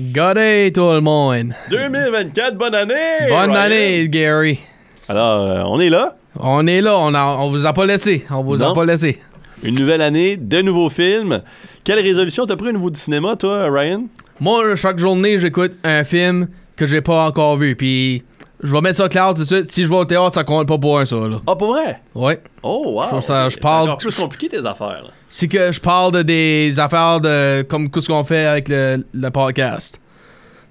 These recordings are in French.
God day, tout le monde. 2024, bonne année! Bonne Ryan. année, Gary. Alors, euh, on est là. On est là, on, a, on vous a pas laissé. On vous Non. a pas laissé. Une nouvelle année, de nouveaux films. Quelle résolution t'as pris au niveau du cinéma, toi, Ryan? Moi, chaque journée, j'écoute un film que j'ai pas encore vu. Puis, je vais mettre ça clair tout de suite. Si je vais au théâtre, ça compte pas pour un, ça, là. Ah, pour vrai? Ouais. Oh, wow! Je trouve ça- je C'est parle- encore plus compliqué tes affaires. là. C'est que je parle de des affaires de comme ce qu'on fait avec le, le podcast.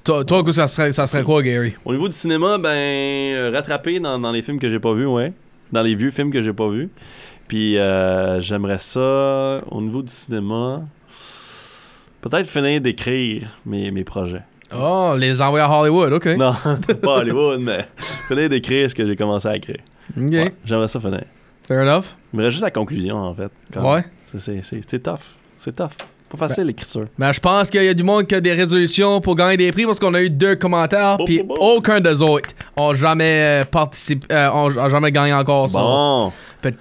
Toi, toi ça, serait, ça serait quoi, Gary? Au niveau du cinéma, ben, euh, rattrapé dans, dans les films que j'ai pas vus, ouais. Dans les vieux films que j'ai pas vus. Puis, euh, j'aimerais ça, au niveau du cinéma, peut-être finir d'écrire mes, mes projets. Oh, les envoyer à Hollywood, ok. Non, pas Hollywood, mais finir d'écrire ce que j'ai commencé à écrire. Ok, Ouais, j'aimerais ça finir. fair enough. Il me reste juste la conclusion, en fait. Quand- Ouais. C'est tough. C'est tough. Pas facile, l'écriture. Mais je pense qu'il y a du monde qui a des résolutions pour gagner des prix parce qu'on a eu deux commentaires, puis aucun des autres ont jamais euh, participé, euh, ont, ont jamais gagné encore ça. Bon.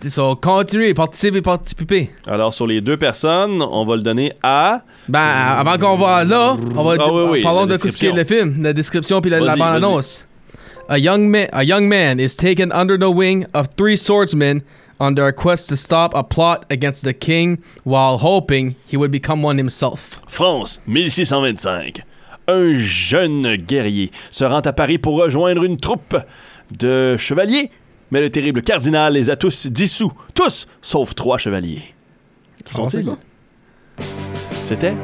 So, continuez, participez, participez. Alors, sur les deux personnes, on va le donner à... Ben, avant qu'on va là, on va Ah oui, oui, parlons de ce qui est le film, la description puis la, la bande-annonce. A young man, a young man is taken under the wing of three swordsmen on their quest to stop a plot against the king while hoping he would become one himself. France, 1625. Un jeune guerrier se rend à Paris pour rejoindre une troupe de chevaliers, mais le terrible cardinal les a tous dissous. Tous, sauf trois chevaliers. Qui Ah, sont-ils? C'était?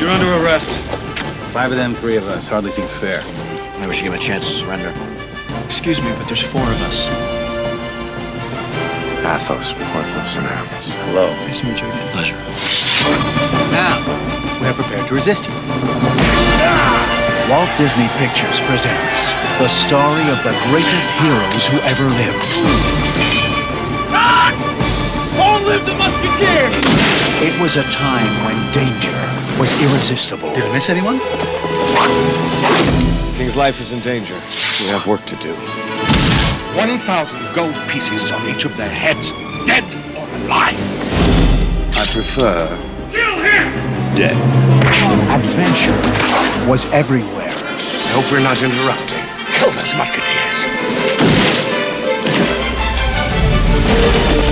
You're under arrest. Five of them, three of us. Hardly seems fair. Maybe we should give him a chance to surrender. Excuse me, but there's four of us. Athos, Porthos, and Aramis. Hello. Nice to meet you. Pleasure. Now, we are prepared to resist you. Walt Disney Pictures presents the story of the greatest heroes who ever lived. Long live the Musketeers! It was a time when danger was irresistible. Did I miss anyone? King's life is in danger. We have work to do. 1,000 gold pieces on each of their heads, dead or alive. I prefer Kill him! dead. Adventure was everywhere. I hope we're not interrupting. Kill those musketeers.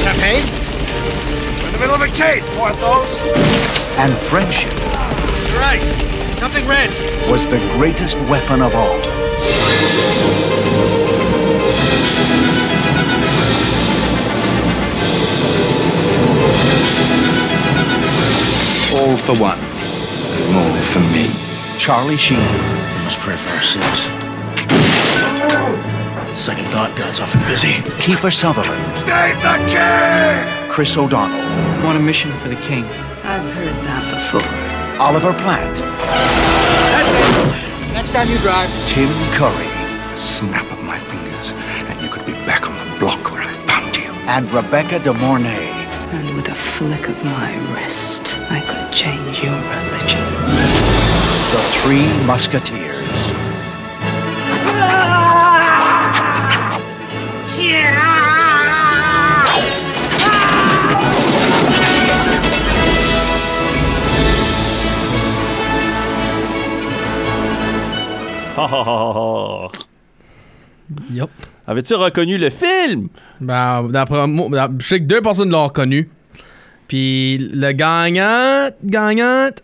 Champagne? We're in the middle of a cave, Porthos. And friendship Right. Something red. was the greatest weapon of all. All for one. More for me. Charlie Sheen, We must pray for our sins. Second thought, God's often busy. Kiefer Sutherland, Save the king! Chris O'Donnell, want a mission for the king. I've heard that before. Oliver Platt, That's it. Next time you drive. Tim Curry, Snap of my fingers, and you could be back on the block where I found you. and Rebecca De Mornay. Flick of my wrist, I could change your religion. The Three Musketeers. Ha, ha, ha, ha, ha. Yup. Avais-tu reconnu le film? Ben, d'après moi, d'ap- je sais que deux personnes l'ont reconnu. Puis le gagnant, gagnante,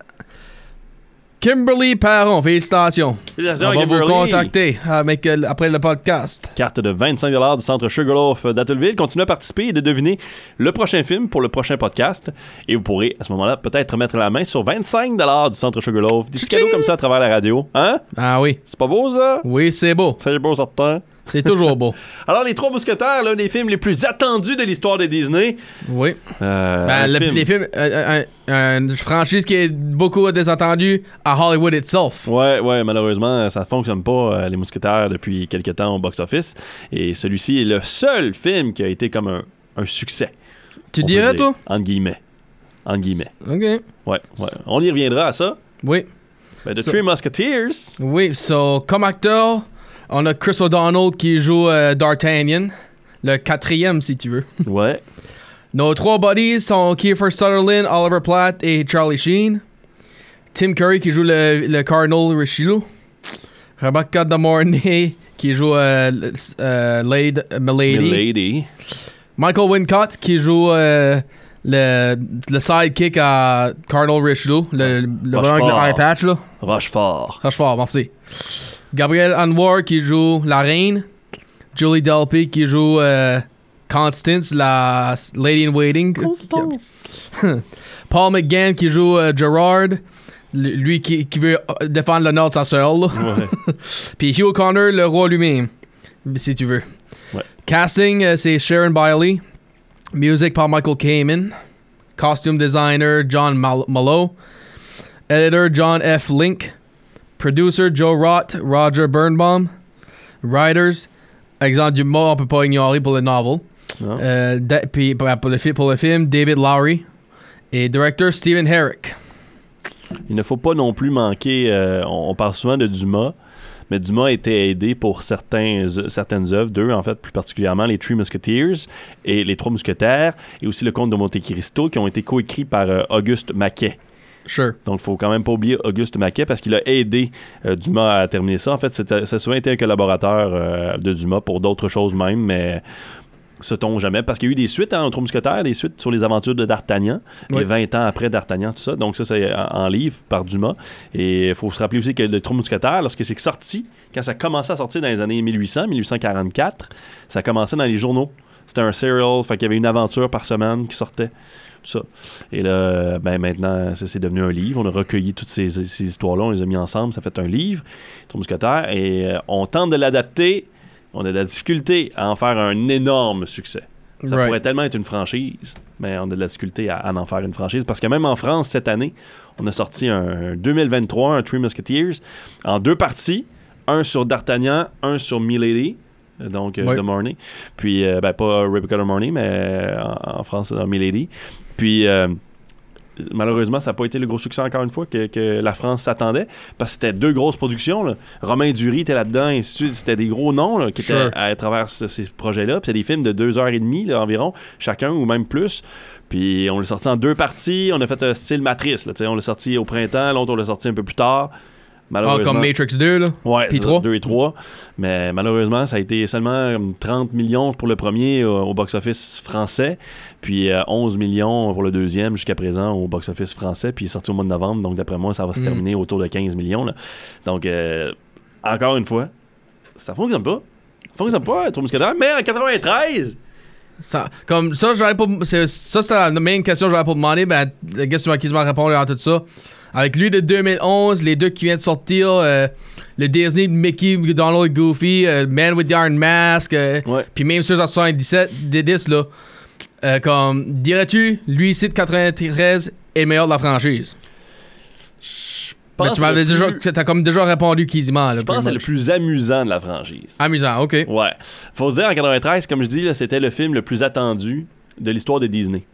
Kimberly Perron, félicitations. Félicitations, On va Kimberly. vous contacter avec, euh, après le podcast. Carte de 25 du centre Sugarloaf d'Attleville. Continuez à participer et de deviner le prochain film pour le prochain podcast. Et vous pourrez, à ce moment-là, peut-être mettre la main sur 25 du centre Sugarloaf. Des petits cadeaux comme ça à travers la radio. Hein? Ah oui, C'est pas beau, ça? oui, c'est beau. C'est beau, certain. C'est toujours beau. Alors, Les Trois Mousquetaires, l'un des films les plus attendus de l'histoire de Disney. Oui. Euh, Ben, un le- film. les films, euh, euh, une franchise qui est beaucoup désattendue à Hollywood itself. Ouais, ouais, malheureusement, ça fonctionne pas, euh, Les Mousquetaires, depuis quelques temps au box-office. Et celui-ci est le seul film qui a été comme un, un succès. Tu dirais, dire. toi? Entre guillemets. Entre guillemets. OK. Ouais, ouais. On y reviendra à ça. Oui. Ben, The So- Three Musketeers. Oui, so, comme acteur, on a Chris O'Donnell qui joue euh, D'Artagnan, le quatrième si tu veux. Ouais. Nos trois buddies sont Kiefer Sutherland, Oliver Platt et Charlie Sheen. Tim Curry qui joue le, le Cardinal Richelieu. Rebecca De Mornay qui joue euh, euh, Lady Milady. Milady. Michael Wincott qui joue euh, le, le sidekick à Cardinal Richelieu. Le, le le Rochefort. eye patch là. Rochefort. Rochefort, merci. Gabriel Anwar qui joue la reine. Julie Delpy qui joue euh, Constance, la lady in waiting. Paul McGann qui joue euh, Gerard. Lui qui, qui veut euh, défendre l'honneur de sa sœur. là. Ouais. Puis Hugh Connor, le roi lui-même. Si tu veux. Ouais. Casting, euh, c'est Sharon Biley. Music par Michael Kamen. Costume designer John Mal- Mallow. Editor John F. Link. Producer Joe Roth, Roger Birnbaum. Writers, exemple du mot on peut pas ignorer pour le novel. Euh, puis pour, pour le, fi- pour le film, David Lowry. Et directeur Stephen Herrick. Il ne faut pas non plus manquer. euh, on, on parle souvent de Dumas, mais Dumas a été aidé pour certains, certaines œuvres, deux en fait, plus particulièrement les Three Musketeers et les Trois Mousquetaires, et aussi le Comte de Monte Cristo, qui ont été coécrits par euh, Auguste Maquet. Sure. Donc, il faut quand même pas oublier Auguste Maquet parce qu'il a aidé euh, Dumas à terminer ça. En fait, c'était- ça a souvent été un collaborateur euh, de Dumas pour d'autres choses même, mais sait-on jamais. Parce qu'il y a eu des suites hein, Trois Mousquetaires, des suites sur les aventures de D'Artagnan, Oui. et 20 ans après D'Artagnan, tout ça. Donc, ça, c'est en, en livre par Dumas. Et il faut se rappeler aussi que le Trois Mousquetaires, lorsque c'est sorti, quand ça commençait à sortir dans les années 1800, 1844, ça commençait dans les journaux. C'était un serial, fait qu'il y avait une aventure par semaine qui sortait. Tout ça. Et là, ben maintenant, ça c'est devenu un livre. On a recueilli toutes ces, ces histoires-là, on les a mis ensemble, ça fait un livre, Trois Mousquetaires, et euh, on tente de l'adapter. On a de la difficulté à en faire un énorme succès. Ça Right. pourrait tellement être une franchise, mais on a de la difficulté à, à en faire une franchise. Parce que même en France, cette année, on a sorti un 2023, un Three Musketeers, en deux parties. Un sur D'Artagnan, un sur Milady, donc euh, de Mornay. Puis, euh, ben, pas Rebecca de Mornay, mais euh, en, en France, c'est dans Milady. Puis, malheureusement, ça n'a pas été le gros succès, encore une fois, que, que la France s'attendait. Parce que c'était deux grosses productions. là. Romain Dury était là-dedans, et ainsi de suite. C'était des gros noms là, qui Sure. étaient à, travers ce- ces projets-là. Puis c'est des films de deux heures et demie là, environ, chacun, ou même plus. Puis on l'a sorti en deux parties. On a fait un style matrice. On l'a sorti au printemps, l'autre on l'a sorti un peu plus tard. Ah, comme Matrix 2, là. Ouais, Puis c'est ça, trois. 2 et 3. Mais malheureusement, ça a été seulement comme 30 millions pour le premier euh, au box-office français, puis euh, 11 millions pour le deuxième jusqu'à présent au box-office français, puis il est sorti au mois de novembre, donc d'après moi, ça va se Mm. terminer autour de 15 millions. là. Donc, euh, encore une fois, ça fonctionne pas. Ça fonctionne pas, Trois Mousquetaires, mais en 93! Ça, comme ça, j'aurais pas. c'est- Ça, c'était la main question que j'aurais pas demandé. Ben, I guess tu m'as quasiment répondu à tout ça. Avec lui de 2011, les deux qui viennent de sortir, euh, le Disney de Mickey, Donald et Goofy, euh, Man with the Iron Mask, euh, puis même ceux en 77, des 10 là. Comme, dirais-tu, lui ici de 93 est le meilleur de la franchise? Je pense tu m'avais déjà, plus- t'as comme déjà répondu quasiment. Là, je pense que c'est le plus amusant de la franchise. Amusant, ok. Ouais. Faut se dire, en 93, comme je dis, là, c'était le film le plus attendu de l'histoire de Disney.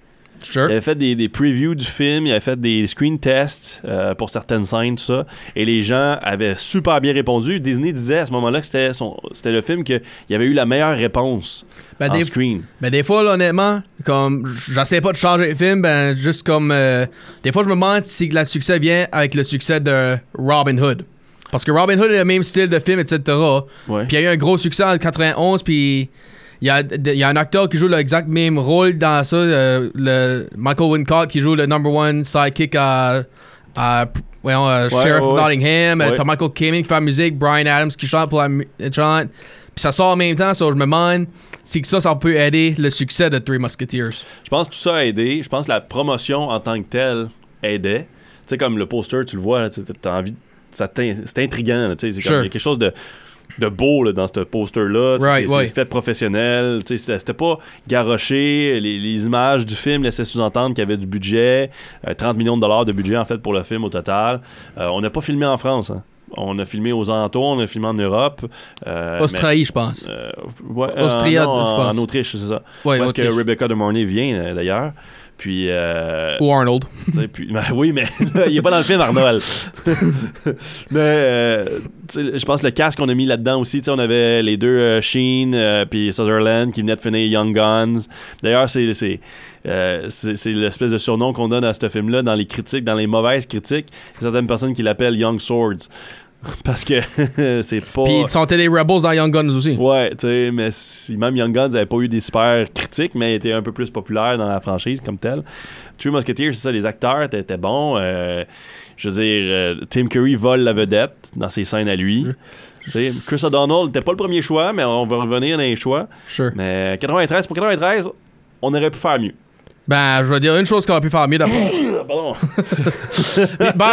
Sure. Il avait fait des, des previews du film, il avait fait des screen tests euh, pour certaines scènes, tout ça. Et les gens avaient super bien répondu. Disney disait à ce moment-là que c'était, son, c'était le film qu'il y avait eu la meilleure réponse Ben, en des, screen. Ben des fois, là, honnêtement, comme j'essaie pas de changer le film, ben juste comme euh, des fois je me demande si le succès vient avec le succès de Robin Hood. Parce que Robin Hood a le même style de film, etc. Puis il y a eu un gros succès en 91, puis il y a, y a un acteur qui joue l'exact même rôle dans ça, euh, le Michael Wincott qui joue le number one sidekick à, à voyons, euh, Ouais, Sheriff ouais, of ouais. Nottingham, euh, t'as Michael Kamen qui fait la musique, Brian Adams qui chante pour la chante. Puis ça sort en même temps, ça je me demande si que ça, ça peut aider le succès de Three Musketeers. Je pense que tout ça a aidé. Je pense que la promotion en tant que telle aidait. Tu sais, comme le poster, tu le vois, t'as envie. C'est intriguant. C'est comme- Sure. il y a quelque chose de de beau là, dans ce poster-là. Right, c'est, ouais. fait professionnel. C'était, pas garoché. Les, les images du film laissaient sous-entendre qu'il y avait du budget. euh, 30 millions de dollars de budget en fait pour le film au total. Euh, on n'a pas filmé en France. hein. On a filmé aux alentours, on a filmé en Europe. euh, Australie, je pense. euh, ouais, Austria, euh, non, je en, pense. en Autriche, c'est ça. Ouais, Parce que. Rebecca de Mornay vient euh, d'ailleurs. Puis, euh, Ou Arnold. puis ben oui, mais là, il est pas dans le film Arnold. mais euh, je pense que le casque qu'on a mis là-dedans aussi, on avait les deux euh, Sheen puis Sutherland qui venaient de finir Young Guns. D'ailleurs, c'est c'est c'est c'est l'espèce de surnom qu'on donne à ce film-là dans les critiques, dans les mauvaises critiques. Il y a certaines personnes qui l'appellent Young Swords. Parce que c'est pas. Puis ils sont des Rebels dans Young Guns aussi. Ouais, tu sais, mais si même Young Guns n'avait pas eu des super critiques, mais était un peu plus populaire dans la franchise comme tel. True Musketeer, c'est ça, les acteurs étaient, bons. euh, je veux dire, euh, Tim Curry vole la vedette dans ses scènes à lui. Tu sais, Chris O'Donnell n'était pas le premier choix, mais on va revenir dans les choix. Sure. Mais 93 pour 93, on aurait pu faire mieux. Ben, je vais dire une chose qu'on aurait pu faire mieux d'après. Pardon. Puis, ben,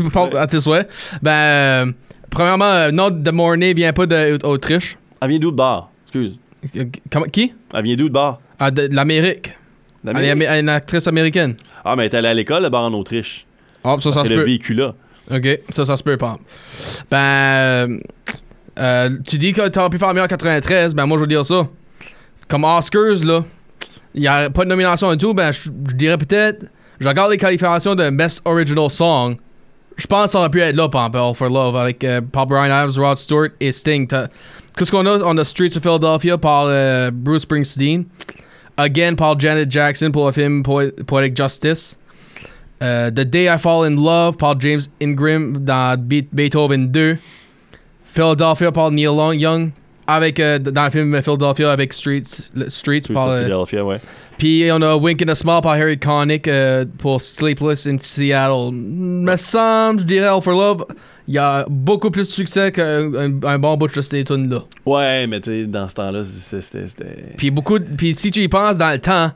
euh, à tes souhaits. Ben, euh, premièrement, euh, Note de Mornay vient pas d'Autriche. Elle vient d'où de bord? Excuse. Euh, comment- Qui? Elle vient d'où de bord? Ah, de, de l'Amérique. Elle est une actrice américaine. Ah, mais elle est allée à l'école là-bas en Autriche. Ah, ça, ça C'est se le peut. véhicule là. Ok, ça, ça se peut pas. Ben, euh, tu dis que t'aurais pu faire mieux en 93, ben moi je veux dire ça. Comme Oscars, là, il n'y a pas de nomination et tout, ben je dirais peut-être, je regarde les qualifications de Best Original Song, je pense que ça aurait pu être là, exemple, All for Love, avec euh, Paul Brian Adams, Rod Stewart et Sting. Qu'est-ce qu'on a? On a Streets of Philadelphia par euh, Bruce Springsteen. Again par Janet Jackson pour le film Po- Poetic Justice. Euh, The Day I Fall in Love par James Ingram dans Be- Beethoven 2. Philadelphia par Neil Young. Avec, euh, dans le film Philadelphia avec Streets, le- Streets Streets par, of euh, Philadelphia, ouais. puis on a Wink and a Smile par Harry Connick euh, pour Sleepless in Seattle. Me semble, je dirais All for Love, il y a beaucoup plus de succès qu'un un, un bon bout de ces tunes là. Ouais, mais tu sais, dans ce temps-là, c'est- c'était. Puis beaucoup, puis si tu y penses dans le temps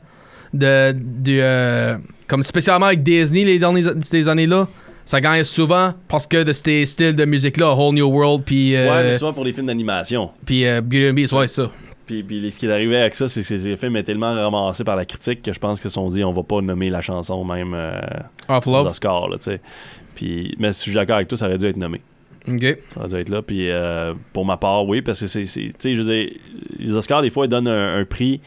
de, de euh, comme spécialement avec Disney les dernières ces années là, ça gagne souvent parce que de ces styles de musique là, Whole New World puis euh, Ouais, mais souvent pour les films d'animation. puis euh, Beauty and Beast, ouais ça. Puis, puis ce qui est arrivé avec ça, c'est que le film est tellement ramassé par la critique que je pense qu'ils se sont dit on va pas nommer la chanson même euh, aux Love. Oscars, là, tu sais. Puis, mais si je suis d'accord avec toi, ça aurait dû être nommé. Ok. Ça aurait dû être là. Puis euh, pour ma part, oui, parce que c'est. c'est- Tu sais, je veux dire, les Oscars, des fois, ils donnent un, un prix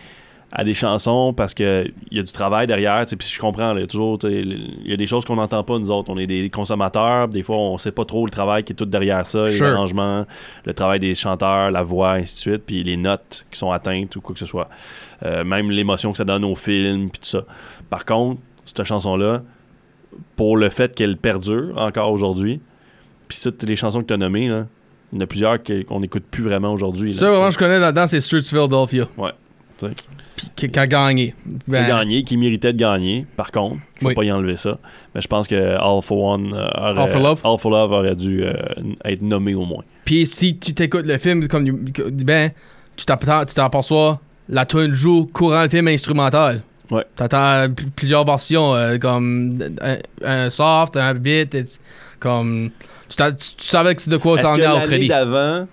à des chansons parce qu'il y a du travail derrière. Puis je comprends, là, il y a toujours. Il y a des choses qu'on n'entend pas, nous autres. On est des consommateurs. Des fois, on sait pas trop le travail qui est tout derrière ça, les arrangements, le travail des chanteurs, la voix, ainsi de suite. Puis les notes qui sont atteintes ou quoi que ce soit. Euh, même l'émotion que ça donne au film, puis tout ça. Par contre, cette chanson-là, pour le fait qu'elle perdure encore aujourd'hui, puis ça, toutes les chansons que tu as nommées, là, il y en a plusieurs qu'on n'écoute plus vraiment aujourd'hui. Ça vraiment je connais là-dedans c'est Streets of Philadelphia. Ouais. Qui, qui a gagné. Qui Ben, a gagné, qui méritait de gagner, par contre. Je ne Oui. vais pas y enlever ça. Mais je pense que All for One euh, aurait, All for Love? All for Love aurait dû euh, être nommé au moins. Puis si tu t'écoutes le film comme ben tu t'aperçois la tune joue courant le film instrumental. Ouais. T'entends p- plusieurs versions euh, comme un, un soft, un beat, comme tu, savais que c'est de quoi ça en est au crédit. d'avant,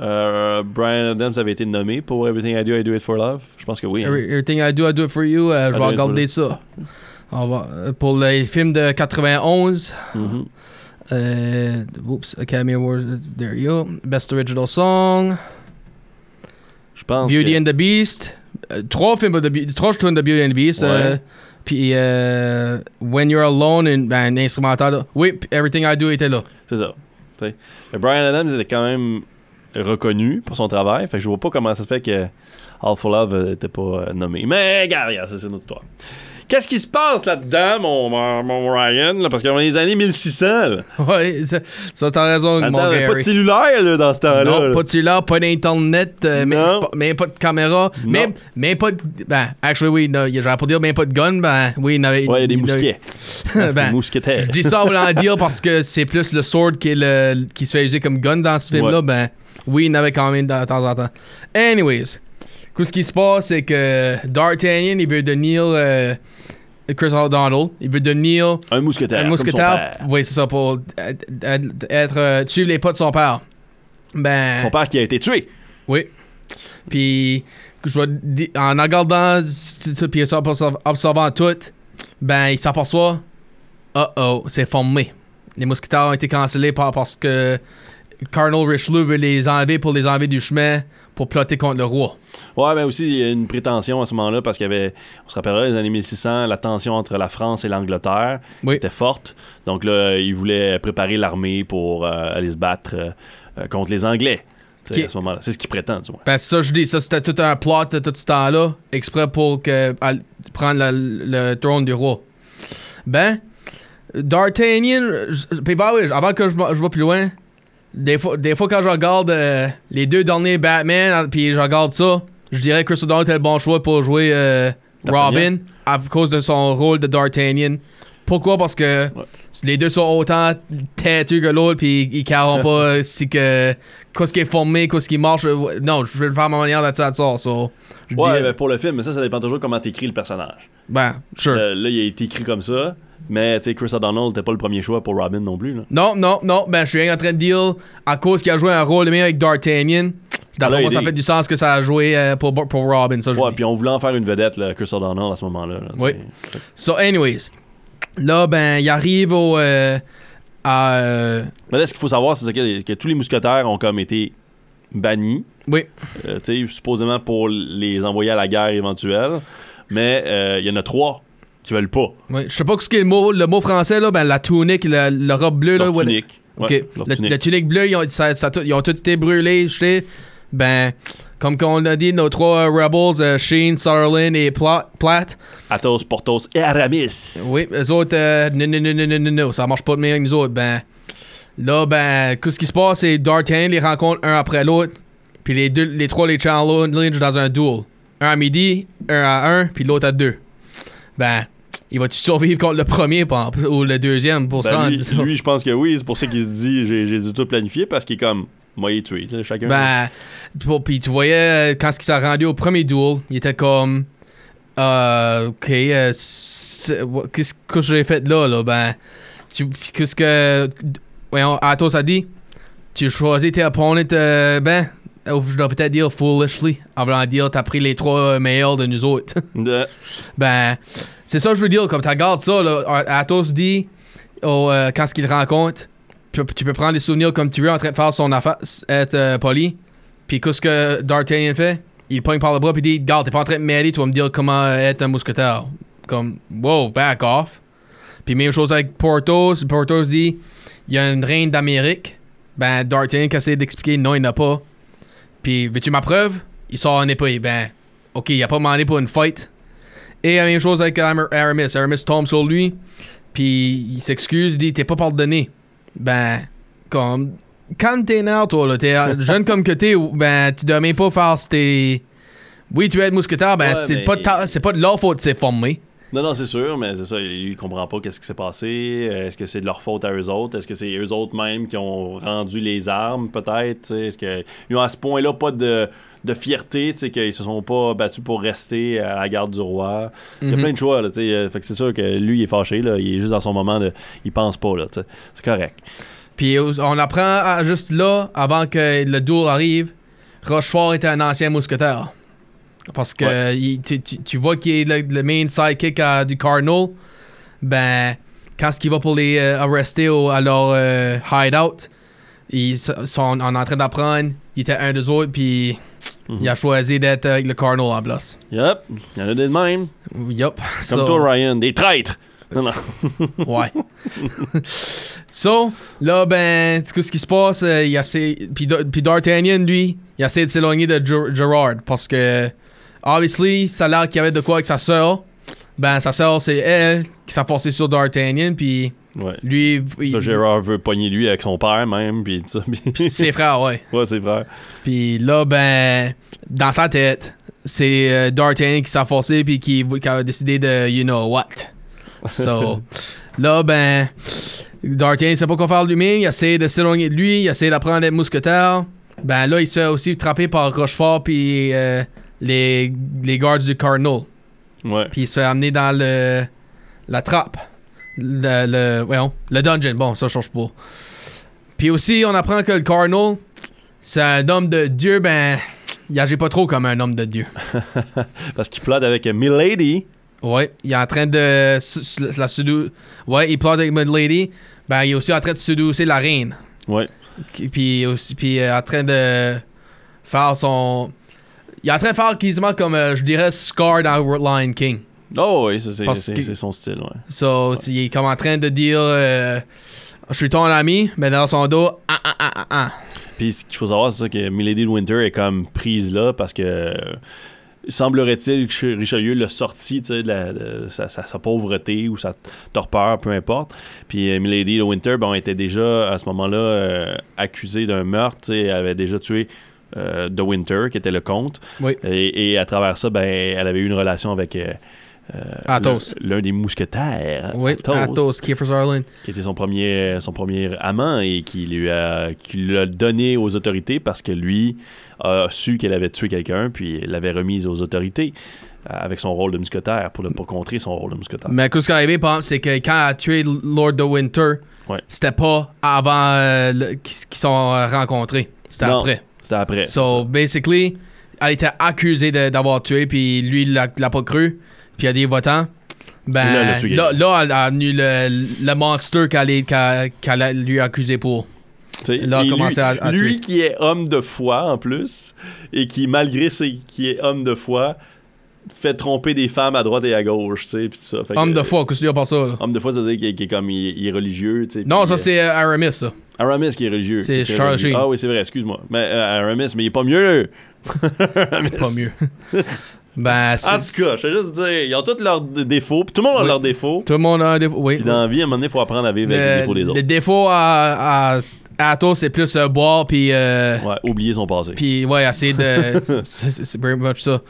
euh, Brian Adams avait été nommé pour Everything I Do, I Do It For Love? Je pense que oui. hein. Every- Everything I do, I do it for you. euh, je vais regarder ça. On va, euh, pour les films de 91, Mhm. euh, oups, Academy Awards, there you go. Best Original Song, Je pense Beauty que... and the Beast. Trois films de trois de Beauty and the Beast. Ouais. puis euh, When You're Alone, une, ben, un instrumental. Oui, Everything I Do était là. C'est ça. tu sais. Mais Brian Adams était quand même reconnu pour son travail. Fait que je vois pas comment ça se fait que All for Love n'était pas euh, nommé. Mais regarde, c'est notre histoire. Qu'est-ce qui se passe là-dedans, mon, mon, mon Ryan? là? Parce qu'on est les années 1600. Là. Ouais, ça, ça t'as raison, Attends, mon pas de Gary. cellulaire là, dans ce temps-là. Non, pas de cellulaire, pas d'internet, euh, Non. pas, de caméra, même, même pas de. Ben, actually, oui, j'aurais pas dire même pas de gun, ben, oui, il y avait. Ouais, il y a des mousquets. ben, des mousquetaires. je dis ça en voulant dire parce que c'est plus le sword qui, est le, qui se fait user comme gun dans ce film-là, Ouais. ben, oui, il y en avait quand même de temps en temps. Anyways, ce qui se passe, c'est que D'Artagnan, il veut devenir. euh, Chris O'Donnell, il veut devenir Un mousquetaire. un mousquetaire. Oui, c'est ça, pour être, euh, suivre les pas de son père. Ben. Son père qui a été tué. Oui. Puis, je en regardant, puis observant tout, ben, il s'aperçoit, oh oh, c'est formé. Les mousquetaires ont été cancellés par- parce que Cardinal Richelieu veut les enlever pour les enlever du chemin pour plotter contre le roi. Ouais, mais aussi, il y a une prétention à ce moment-là parce qu'il y avait, on se rappellera, les années 1600, la tension entre la France et l'Angleterre Oui. était forte. Donc là, il voulait préparer l'armée pour euh, aller se battre euh, euh, contre les Anglais. tu. À ce moment-là. C'est ce qu'il prétend, du moins. Ben, c'est ça, je dis, ça c'était tout un plot de tout ce temps-là, exprès pour que, à- prendre la- le trône du roi. Ben, D'Artagnan, puis bah oui, avant que je, je vais plus loin, des fois, des fois quand je regarde euh, les deux derniers Batman, puis je regarde ça, je dirais que Chris O'Donnell était le bon choix pour jouer euh, Robin à cause de son rôle de D'Artagnan. Pourquoi? Parce que les deux sont autant têtus que l'autre, puis ils carrent pas euh, si que qu'est-ce qui est formé, qu'est-ce qui marche. euh, Non, je vais le faire à ma manière de ça, ça. so, Ouais, dirais- ben, pour le film, mais ça, ça dépend toujours comment t'écris le personnage. ben, sure. Euh, là, il a été écrit comme ça, mais tu sais, Chris O'Donnell n'était pas le premier choix pour Robin non plus. Là. Non, non, non, ben je suis rien en train de dire à cause qu'il a joué un rôle de meilleur avec D'Artagnan. Là, moi, il ça est- fait du sens que ça a joué euh, pour, pour Robin. Ça, je Ouais, puis on voulait en faire une vedette, là, Chris O'Donnell, à ce moment-là. là, Oui. sais. So, anyways, là, ben, il arrive au. euh, à. euh, Mais là, ce qu'il faut savoir, c'est que, que tous les mousquetaires ont comme été bannis. oui, tu sais, supposément pour les envoyer à la guerre éventuelle. Mais il y en a trois qui veulent pas. oui. Je sais pas ce qu'est le mot, le mot français, là, ben, la tunique, la, le robe bleue, là. Leur what- tunique. Ok. Ouais, le, tunique. le tunique bleue, ils ont, ça- ça tout- ils ont tous été brûlés, jetés. Ben, comme on a dit, nos trois Rebels, euh, Sheen, Sutherland et Pla- Platt, Athos, Porthos et Aramis. Oui, eux autres, euh, non, non, non, non, non, non, ça marche pas de même que nous autres. Ben, là, ben, qu'est-ce qui se passe, c'est D'Artagnan les rencontre un après l'autre, puis les deux, les trois les challenge dans un duel. Un à midi, un à un, puis l'autre à deux. Ben, il va-tu survivre contre le premier ou le deuxième pour se Ben, rendre? lui, lui, je pense que oui. C'est pour ça qu'il se dit j'ai j'ai dû tout planifier parce qu'il est comme moi, il est tué. Chacun. Ben, puis tu voyais, euh, quand il s'est rendu au premier duel, il était comme. Euh, ok, euh, qu'est-ce que j'ai fait là, là? Ben, tu- qu'est-ce que. Voyons, Athos a dit? Tu choisis tes opponents, euh, ben, ou je dois peut-être dire foolishly, en voulant dire t'as pris les trois meilleurs de nous autres. Ben, c'est ça que je veux dire, comme tu regardes ça, là, Athos dit, euh, quand ce qu'il te rencontre, tu peux, prendre des souvenirs comme tu veux en train de faire son affaire, être euh, poli. Puis qu'est-ce que D'Artagnan fait? Il pogne par le bras puis dit Garde, t'es pas en train de m'aider, tu vas me dire comment être un mousquetaire. Comme, wow, back off. Puis même chose avec Porthos. Porthos dit Il y a une reine d'Amérique. Ben, D'Artagnan qui essaie d'expliquer Non, il n'a pas. Puis, veux-tu ma preuve? Il sort un épée. Ben, ok, il a pas demandé pour une fight. Et la même chose avec Ar- Aramis. Aramis tombe sur lui. Puis il s'excuse, il dit T'es pas pardonné. Ben, comme. Quand t'es nerfs, toi, là, t'es euh, jeune comme que t'es, ben, tu dois même pas faire si t'es. Oui, tu es mousquetaire, ben, Ouais, c'est mais- pas, de ta- c'est pas de leur faute, c'est formé. Non, non, c'est sûr, mais c'est ça. Lui, il comprend pas qu'est-ce qui s'est passé. Euh, Est-ce que c'est de leur faute à eux autres? Est-ce que c'est eux autres même qui ont rendu les armes, peut-être? Est-ce qu'ils ont à ce point-là pas de, de fierté, tu sais, qu'ils se sont pas battus pour rester à la garde du roi? Il y a Mhm. plein de choix, là, tu sais. euh, Fait que c'est sûr que lui, il est fâché, là. Il est juste dans son moment de. Il pense pas, là. C'est correct. Puis euh, on apprend à- juste là, avant que le duel arrive, Rochefort était un ancien mousquetaire. Parce que Ouais. il- tu, tu- vois qu'il est le, le main sidekick à- du Cardinal. Ben, quand ce qu'il va pour les euh, arrester au- à leur euh, hideout, ils sont en, train d'apprendre. Il était un des autres, puis Mhm. il a choisi d'être avec le Cardinal en place. Yup, il y en a des de même. Yup. Comme So- toi, Ryan. Des traîtres! Non, non. Ouais. so, là, ben, tu sais ce qui se passe, euh, il essaie. Puis, Da- puis D'Artagnan, lui, il essaie de s'éloigner de Ger- Gerard parce que, obviously, ça a l'air qu'il y avait de quoi avec sa sœur. Ben, sa sœur, c'est elle qui s'est forcée sur D'Artagnan, puis Ouais. lui, il- Là, Gérard veut pogner lui avec son père, même, puis ça. ses frères, ouais. ouais, c'est vrai. Puis là, ben, dans sa tête, c'est euh, D'Artagnan qui s'est forcé, puis qui, qui a décidé de, you know what. So, là, ben, D'Artagnan sait pas quoi faire lui-même, il essaie de s'éloigner de lui, il essaie d'apprendre à être mousquetaire. Ben là, il se fait aussi trapper par Rochefort, puis euh, les, les gardes du Cardinal. Ouais. Puis il se fait amener dans le, la trappe. Le, le, voyons, le dungeon. Bon, ça change pas. Puis aussi, on apprend que le Cardinal, c'est un homme de Dieu, ben, il agit pas trop comme un homme de Dieu. Parce qu'il plate avec Milady. Ouais, il est en train de la séduire. Ouais, il plante avec Lady. Ben, il est aussi en train de séduire la reine. Ouais. Puis aussi, puis euh, en train de faire son. Il est en train de faire quasiment comme, euh, je dirais, Scar dans Lion King. Oh oui, c'est son style, ouais. So, il est comme en train de dire euh, Je suis ton ami, mais dans son dos, ah, ah, ah, ah, ah. Puis ce qu'il faut savoir, c'est que Milady de Winter est comme prise là parce que semblerait-il que Richelieu l'a sorti de, la- de sa, sa- sa pauvreté ou sa torpeur, peu importe. Puis euh, Milady de Winter, bon, était déjà à ce moment-là euh, accusée d'un meurtre. Elle avait déjà tué euh, de Winter, qui était le comte. Oui. Et, et à travers ça, ben, elle avait eu une relation avec. euh, euh, Athos. l'un- des mousquetaires. Oui, Athos Athos, Kiefer Sutherland. qui était son premier, son premier amant et qui lui a qui l'a donné aux autorités parce que lui a su qu'elle avait tué quelqu'un puis l'avait remise aux autorités avec son rôle de mousquetaire pour, le, pour contrer son rôle de mousquetaire. Mais ce qui est arrivé, par c'est que quand elle a tué Lord de Winter, Ouais. c'était pas avant euh, qu'ils sont rencontrés. C'était après. C'était après. So, basically, elle était accusée d'avoir tué, puis lui, il l'a l'a pas cru, puis il y a des votants. Ben, Là, elle a tué là, là, elle a venu le, le monster qu'elle qu'elle a lui accusé pour. Là, lui, à- à lui qui est homme de foi en plus et qui malgré ses qui est homme de foi fait tromper des femmes à droite et à gauche, tu sais, puis tout ça. Fait que- Homme de foi, qu'est-ce que tu dis par ça? là? Homme de foi, ça veut dire qu'il est, est comme il, il est religieux, tu sais. Non, ça euh, c'est euh, Aramis, ça. Aramis qui est religieux. C'est est Charles religieux. Ah oui, c'est vrai, excuse-moi. Mais euh, Aramis, mais il est pas mieux. Aramis. Pas mieux. ben, En tout cas, je vais juste dire, ils ont tous leurs défauts, puis tout le monde a Oui. leurs défauts. tout le monde a un défaut. Oui. Puis dans la vie, à un moment donné, il faut apprendre à vivre avec les Le, défauts des autres. défaut à, à, à Athos, c'est plus euh, boire, puis. euh, Ouais, oublier son passé. Puis, ouais, essayer de. c'est very much ça.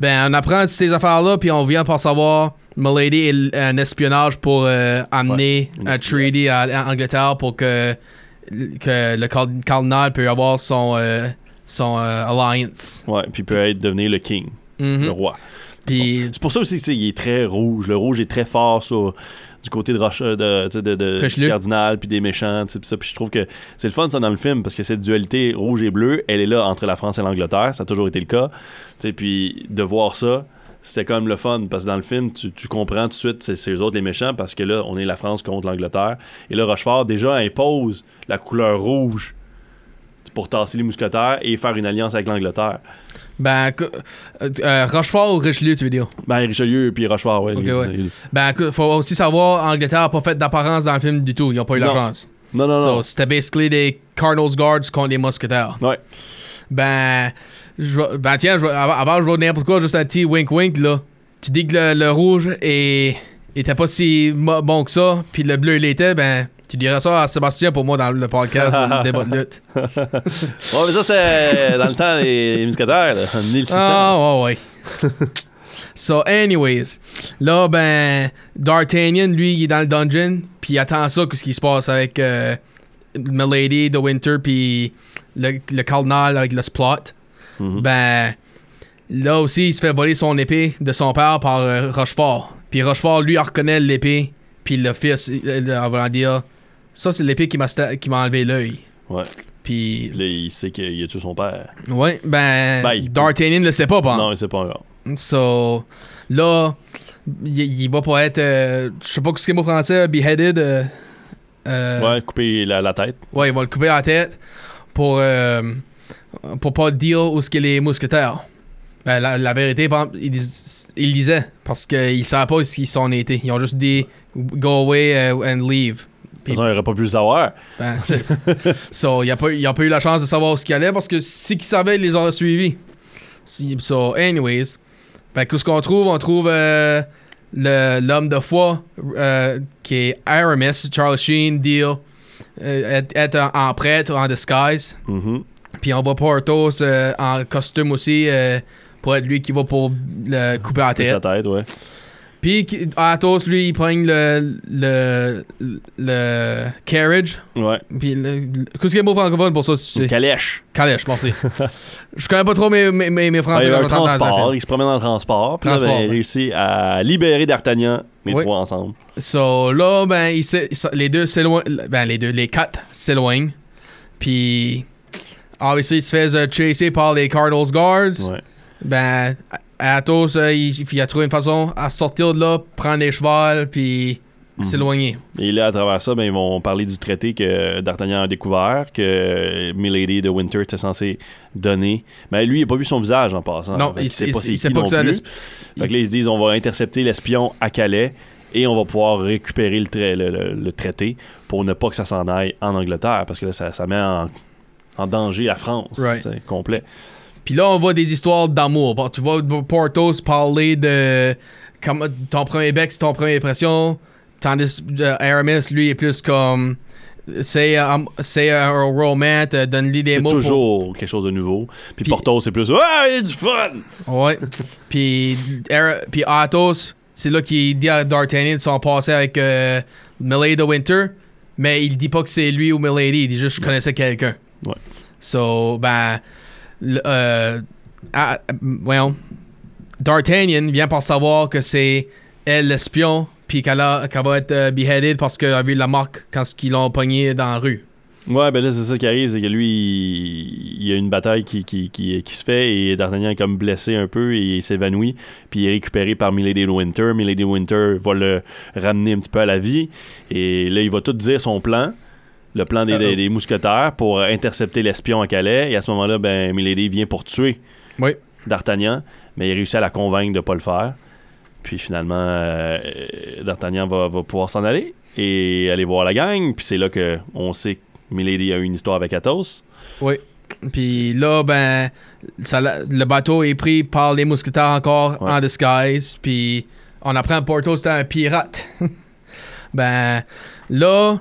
Ben, on apprend ces affaires-là, puis on vient pour savoir. Milady est un espionnage pour euh, amener une un treaty à, à Angleterre pour que, que le car- cardinal peut avoir son, son alliance. Ouais, puis peut être devenir le king, Mhm. le roi. Puis, C'est pour ça aussi, tu sais, il est très rouge. Le rouge est très fort sur du côté de, Roche, de, tu sais, de, de- du cardinal, puis des méchants, puis ça. Puis je trouve que c'est le fun, ça, dans le film, parce que cette dualité rouge et bleu, elle est là entre la France et l'Angleterre. Ça a toujours été le cas. Puis de voir ça, c'était quand même le fun, parce que dans le film, tu, tu comprends tout de suite, c'est c'est eux autres les méchants, parce que là, on est la France contre l'Angleterre. Et là, Rochefort, déjà, impose la couleur rouge pour tasser les mousquetaires et faire une alliance avec l'Angleterre. Ben, euh, euh, Rochefort ou Richelieu, tu veux dire? Ben, Richelieu puis Rochefort, ouais. Ok, lui, ouais. Ben, faut aussi savoir, Angleterre n'a pas fait d'apparence dans le film du tout. Ils n'ont pas eu la Non. chance. Non, non, non. So, c'était basically des Cardinals Guards contre des mousquetaires. Ouais. Ben, je ben tiens, je avant, avant, je vais n'importe quoi, juste un petit wink wink là. Tu dis que le, le rouge est, était pas si bon que ça, puis le bleu il était, ben, tu dirais ça à Sébastien pour moi dans le podcast, le débat de lutte. Ouais, mais ça, c'est dans le temps des, des en 1600. Ah, ouais, ouais. so, anyways, là, ben, D'Artagnan, lui, il est dans le dungeon, puis il attend ça, qu'est-ce qui se passe avec euh, Milady, The Winter, puis le, le cardinal avec le splot. Mhm. Ben, là aussi, il se fait voler son épée de son père par euh, Rochefort. Puis Rochefort, lui, il reconnaît l'épée, puis le fils, il- il- en voulant dire, ça, c'est l'épée qui m'a qui m'a enlevé l'œil. Ouais. Puis, Là, il sait qu'il a tué son père. ouais, ben, Ben, D'Artagnan le sait pas, par Non, il sait pas encore. So, là, il, il va pas être, euh, je sais pas ce qu'il mot français, beheaded. euh, euh, Ouais, couper la, la tête. ouais, il va le couper la tête pour, euh, pour pas dire où ce qu'il est mousquetaire. Ben, la, la vérité, par exemple, il, il disait, parce qu'ils savaient pas où ils sont été. Ils ont juste dit go away and leave. De toute façon, il aurait pas pu le savoir. Ben, so, il a pas, eu la chance de savoir où ce qu'il allait parce que si qu'il savait, il les aurait suivis. So, anyways, ben, qu'est-ce qu'on trouve? On trouve euh, l'homme de foi euh, qui est Aramis, Charles Sheen, deal, euh, être, être en, en prêtre, en disguise. Mhm. Puis on voit Portos en costume aussi pour être lui qui va pour le couper la Couper sa tête. tête, ouais. Puis Athos, lui, il prend le, le, le carriage. Ouais. Puis, qu'est-ce qu'il y a mot francophone pour ça, si tu Une sais? calèche. Calèche, merci. je connais pas trop mes, mes, mes, Ah, français. il y a un transport. Il se promène dans le transport. Puis là, Transport, ben, il ouais. réussit à libérer D'Artagnan, les Oui. trois ensemble. So, là, ben, il il les deux s'éloignent. Ben, les deux, les quatre s'éloignent. Puis, obviously, il se fait euh, chasser par les Cardinals Guards. Ouais. Ben, Athos, euh, il, il a trouvé une façon à sortir de là, prendre les chevals, puis s'éloigner. Et là, à travers ça, ben, ils vont parler du traité que D'Artagnan a découvert, que Milady de Winter était censé donner. Mais lui, il n'a pas vu son visage en passant. Non, il qu'il sait il- pas c'est qui pas non que c'est un plus. esp- Fait que là, ils se disent on va intercepter l'espion à Calais et on va pouvoir récupérer le, trai- le- le- le traité pour ne pas que ça s'en aille en Angleterre parce que là, ça, ça met en, en danger la France Right. complet. Puis là, on voit des histoires d'amour. Bon, tu vois Portos parler de comme, ton premier bec, c'est ton première impression. Tandis que Aramis, lui, est plus comme. C'est un, c'est un romance, euh, donne-lui des C'est mots. pour- toujours quelque chose de nouveau. Puis, Puis- Porto, c'est plus Ah, il y a du fun! Ouais. puis, Athos, c'est là qu'il dit à D'Artagnan de son passé avec euh, Milady de Winter. Mais il dit pas que c'est lui ou Milady. Il dit juste que je connaissais quelqu'un. Ouais. So, ben. Euh. D'Artagnan vient pour savoir que c'est elle l'espion. Puis qu'elle, va être euh, beheaded parce qu'elle a vu la marque quand ils l'ont pogné dans la rue. Ouais, ben là, c'est ça qui arrive, c'est que lui, il, y a une bataille qui, qui, se fait et D'Artagnan est comme blessé un peu et il s'évanouit. Puis il est récupéré par Milady Winter. Milady Winter va le ramener un petit peu à la vie. Et là, il va tout dire son plan. Le plan des, Uh-oh. des- des mousquetaires pour intercepter l'espion à Calais. Et à ce moment-là, ben, Milady vient pour tuer Oui. D'Artagnan. Mais il réussit à la convaincre de pas le faire. Puis finalement, euh, D'Artagnan va, va pouvoir s'en aller et aller voir la gang. Puis c'est là que on sait que Milady a eu une histoire avec Athos. Oui. Puis là, ben, ça le bateau est pris par les mousquetaires encore Ouais. en disguise. Puis on apprend que Porto c'était un pirate. ben, là,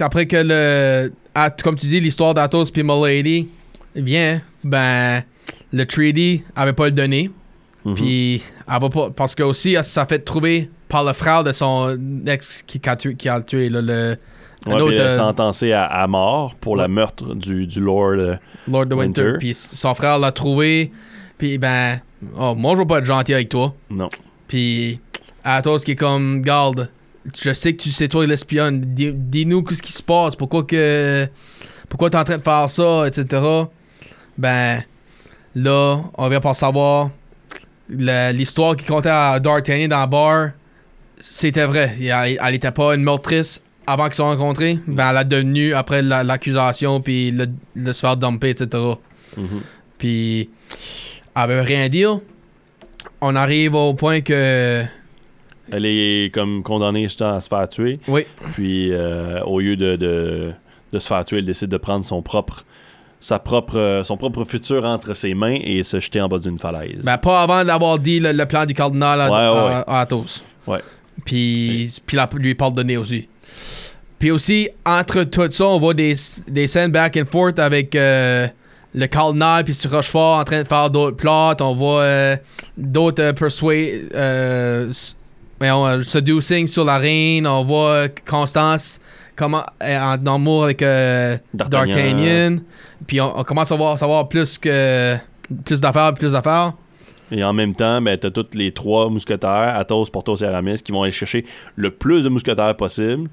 après que le. Comme tu dis, l'histoire d'Athos puis Milady vient, ben, le treaty avait pas le donné. Mhm. Puis, elle va pas. Parce que aussi, elle s'est fait trouver par le frère de son ex qui, a tué, qui a tué là, le. Ouais, autre, puis est euh, sentencée à, à mort pour Ouais. le meurtre du, du Lord. euh, Lord de Winter. Winter. Puis son frère l'a trouvé. Puis ben, oh, moi je veux pas être gentil avec toi. non. Puis Athos qui est comme, garde, je sais que tu sais toi l'espionne. Dis- Dis-nous ce qui se passe. Pourquoi que, pourquoi t'es en train de faire ça, etc. Ben, là, on vient pas savoir. La- L'histoire qui comptait à D'Artagnan dans le bar, c'était vrai. Elle, elle était pas une meurtrice avant qu'ils se soient rencontrés. Ben, elle a devenu après la- l'accusation, puis le, le se faire dumper, etc. Mhm. Puis, elle veut rien dire. On arrive au point que. Elle est comme condamnée justement à se faire tuer. Oui. Puis euh, au lieu de, de, de se faire tuer, elle décide de prendre son propre sa propre euh, son propre futur entre ses mains et se jeter en bas d'une falaise. Ben, pas avant d'avoir dit le, le plan du cardinal à, Ouais, ouais, à- à Athos. Ouais. Puis, puis la- lui pardonner aussi. Puis aussi, entre tout ça, on voit des, des scènes back and forth avec euh, le cardinal puis Rochefort en train de faire d'autres plots. On voit euh, d'autres euh, persuade, euh, s- voyons, euh, seducing sur la reine. On voit Constance comment, euh, en amour avec euh, D'Artagnan. Puis on, on commence à voir, savoir plus que plus d'affaires, plus d'affaires. Et en même temps, ben, t'as tous les trois mousquetaires, Athos, Porthos et Aramis, qui vont aller chercher le plus de mousquetaires possible.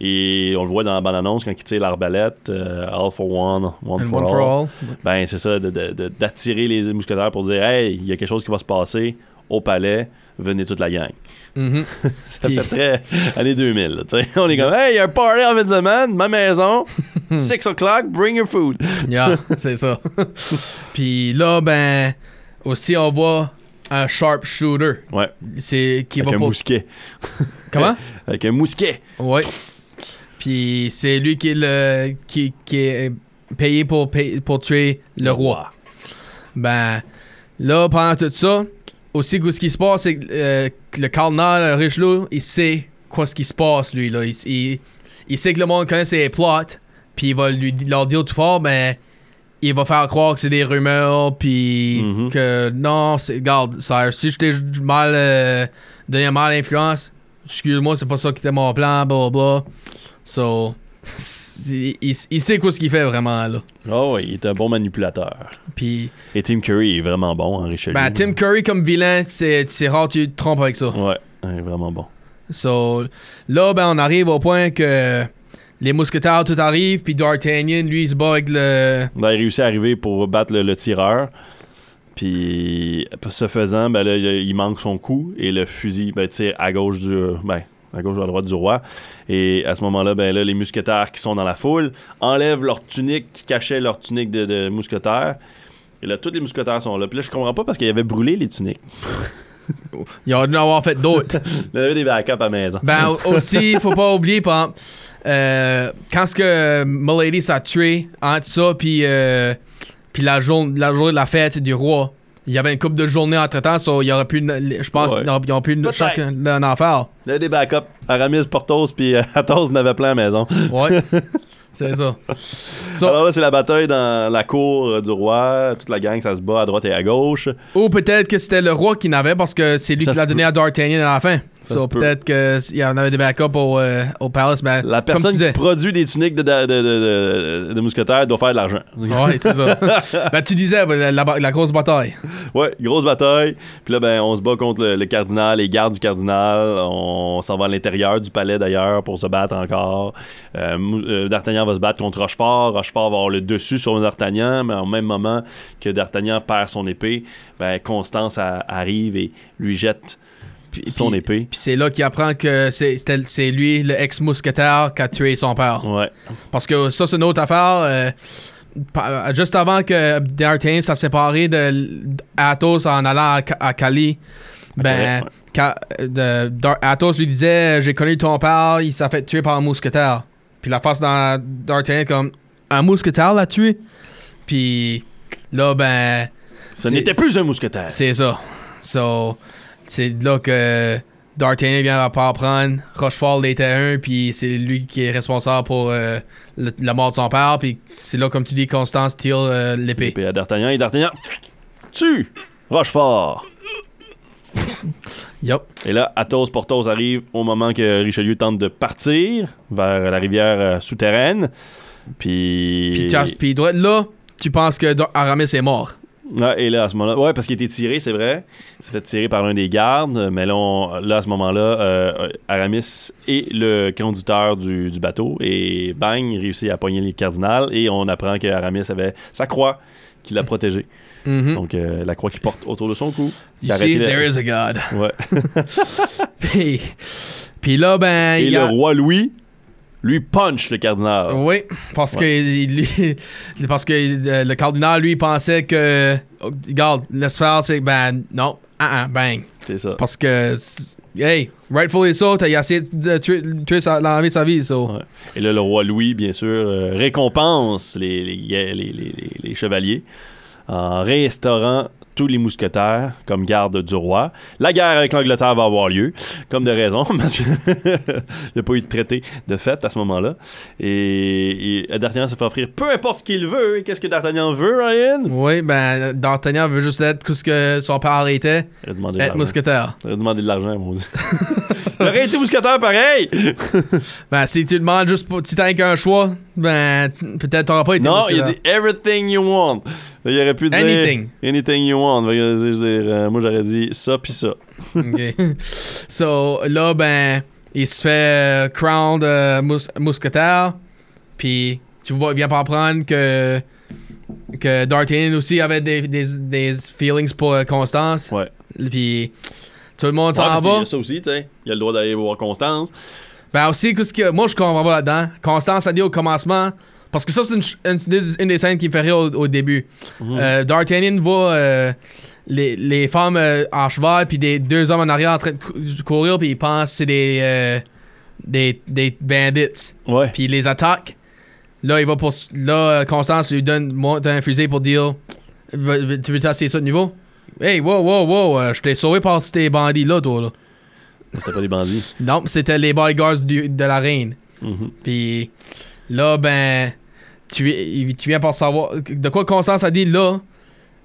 Et on le voit dans la bande-annonce quand ils tirent l'arbalète, euh, All for One, One, for, one all. for all. Ben, c'est ça, d'attirer les mousquetaires pour dire Hey, il y a quelque chose qui va se passer au palais, venez toute la gang. Mhm. Ça Puis- fait très années 2000. là. On est comme Hey, il y a un party en fin de semaine, ma maison, 6 o'clock, bring your food. Yeah, c'est ça. Puis là, ben, aussi, on voit un sharpshooter. Ouais, C'est qui avec va un mousquet. Comment? Avec un mousquet. Ouais. Puis c'est lui qui est, le, qui, qui est payé pour, pay- pour tuer le roi. Ben, là, pendant tout ça, aussi, ce qui se passe, c'est que euh, le cardinal Richelieu, il sait quoi ce qui se passe, lui. Là. Il, il- il sait que le monde connaît ses plots, puis il va lui, leur dire tout fort, ben, il va faire croire que c'est des rumeurs, puis Mhm. que non, c'est, regarde, sire, si je t'ai mal euh, donné mauvaise influence, excuse-moi, c'est pas ça qui était mon plan, blah, blah. So, il, il- il sait quoi ce qu'il fait vraiment, là. Oh, oui, il est un bon manipulateur. Puis, Et Tim Curry est vraiment bon en Richelieu. ben, Tim Curry comme vilain, c'est, rare que tu te trompes avec ça. Ouais, il est vraiment bon. So, là, ben, on arrive au point que les mousquetaires, tout arrive, puis D'Artagnan, lui, il se bat avec le. Ben, il réussit à arriver pour battre le, le tireur. Puis, ce faisant, ben là, il il manque son coup et le fusil ben, tire à gauche du. Ben, à gauche ou à droite du roi. Et à ce moment-là, ben là, les mousquetaires qui sont dans la foule enlèvent leur tunique qui cachait leur tunique de, de mousquetaire. Et là, tous les mousquetaires sont là. Puis là, je comprends pas parce qu'ils avaient brûlé les tuniques. Il aurait dû en avoir fait d'autres. Il y avait des backups à la maison. Ben au- aussi, faut pas oublier, euh, quand ce que Milady s'est tué entre ça puis euh, puis la la journée de la fête du roi, il y avait une couple de journées entre temps, so, il y aurait pu, une- je pense, Ouais. ils pu chacun en affaire. Il y avait des backups. Aramis, Portos, puis euh, Athos n'avait plein à la maison. Ouais, c'est ça. So, Alors là, c'est la bataille dans la cour euh, du roi. Toute la gang, ça se bat à droite et à gauche. ou peut-être que c'était le roi qui n'avait parce que c'est lui Ça qui l'a donné à D'Artagnan à la fin. Ça So, peut-être qu'il y en avait des backups au, euh, au palace. Ben, La personne qui disais. produit des tuniques de, de, de, de- de mousquetaires doit faire de l'argent. Ouais, c'est ça. ben, tu disais, ben, la, la- la grosse bataille. Ouais, grosse bataille. Puis là, ben, on se bat contre le, le cardinal, les gardes du cardinal. On s'en va à l'intérieur du palais d'ailleurs pour se battre encore. Euh, euh, D'Artagnan va se battre contre Rochefort. Rochefort va avoir le dessus sur D'Artagnan, mais au même moment que D'Artagnan perd son épée, ben, Constance a- arrive et lui jette Puis- son puis- épée. Puis c'est là qu'il apprend que c'est lui, le ex-mousquetaire, qui a tué son père. Ouais. Parce que ça, c'est une autre affaire. euh, juste avant que D'Artagnan s'est séparé de Athos en allant à, Ca- à Cali, ben, Ouais. De- Athos lui disait J'ai connu ton père, il s'est fait tuer par un mousquetaire. Puis la face dans D'Artagnan, comme Un mousquetaire l'a tué Puis là, ben. Ce n'était plus un mousquetaire. C'est ça. So, c'est là que D'Artagnan vient à pas apprendre. Rochefort l'était un, puis c'est lui qui est responsable pour euh, le- la mort de son père. Puis c'est là, comme tu dis, Constance tire euh, l'épée. L'épée à D'Artagnan et D'Artagnan tue Rochefort. Yup. Et là, Athos, Porthos arrive au moment que Richelieu tente de partir vers la rivière euh, souterraine. Puis. Puis, Jas- puis droit là, tu penses que Aramis est mort? Ouais, et là, à ce moment-là, ouais, parce qu'il a été tiré, c'est vrai. Il s'est fait tirer par l'un des gardes, mais là, on- là à ce moment-là, euh, Aramis est le conducteur du, du bateau et bang, il réussit à pogner le cardinal et on apprend que Aramis avait sa croix qui l'a protégé. Mhm. Donc, euh, la croix qui porte autour de son cou. You a see, there is a God. Ouais. puis, puis là, ben. Et y le a- roi Louis, lui, punch le cardinal. Oui, parce que lui, parce que euh, le cardinal lui pensait que oh, regarde, laisse faire, c'est ben non, ah ah, bang. C'est ça. Parce que hey, rightfully so, t'as essayé de tuer, tuer sa, d'enlever sa vie, so. Ouais. Et là, le roi Louis, bien sûr, euh, récompense les, les, les- les- chevaliers en réinstaurant tous les mousquetaires comme garde du roi. La guerre avec l'Angleterre va avoir lieu, comme de raison, parce qu'il n'y a pas eu de traité de fait à ce moment-là. Et, et D'Artagnan se fait offrir peu importe ce qu'il veut. Et Qu'est-ce que D'Artagnan veut, Ryan? Oui, ben D'Artagnan veut juste être tout ce que son père était, être mousquetaire. Il a demandé de l'argent, mon Il aurait été mousquetaire pareil! Ben si tu demandes juste pour, si t'as qu'un choix, ben peut-être t'auras pas été Non, il a mousquetaire. dit everything you want. Il aurait pu dire Anything. anything you want. Fait que, je veux dire, euh, moi j'aurais dit ça puis ça. Ok. so là, ben, il se fait euh, crown de mous- mousquetaire. Puis tu vois, il vient pas apprendre que, que D'Artagnan aussi avait des, des, des feelings pour euh, Constance. Ouais. Puis tout le monde Ouais, s'en parce qu'il y va. a ça aussi, tu sais. Il a le droit d'aller voir Constance. Ben aussi, que, moi je comprends pas là-dedans. Constance a dit au commencement. Parce que ça, c'est une, des- une des scènes qui me fait rire au, au début. Euh, D'Artagnan voit euh, les, les femmes euh, en cheval, puis des deux hommes en arrière en train de cou- courir, puis il pense que c'est des, des, des bandits. Ouais. Puis il les attaque. Là, il va pour. Là, Constance lui donne monte un fusil pour dire Tu veux tasser ça de niveau Hey, wow, wow, wow, je t'ai sauvé par ces bandits-là, toi, là. C'était pas des bandits. Non, c'était les bodyguards du- de la reine. Mhm. Puis là, ben, tu, tu viens pour savoir. De quoi Constance a dit là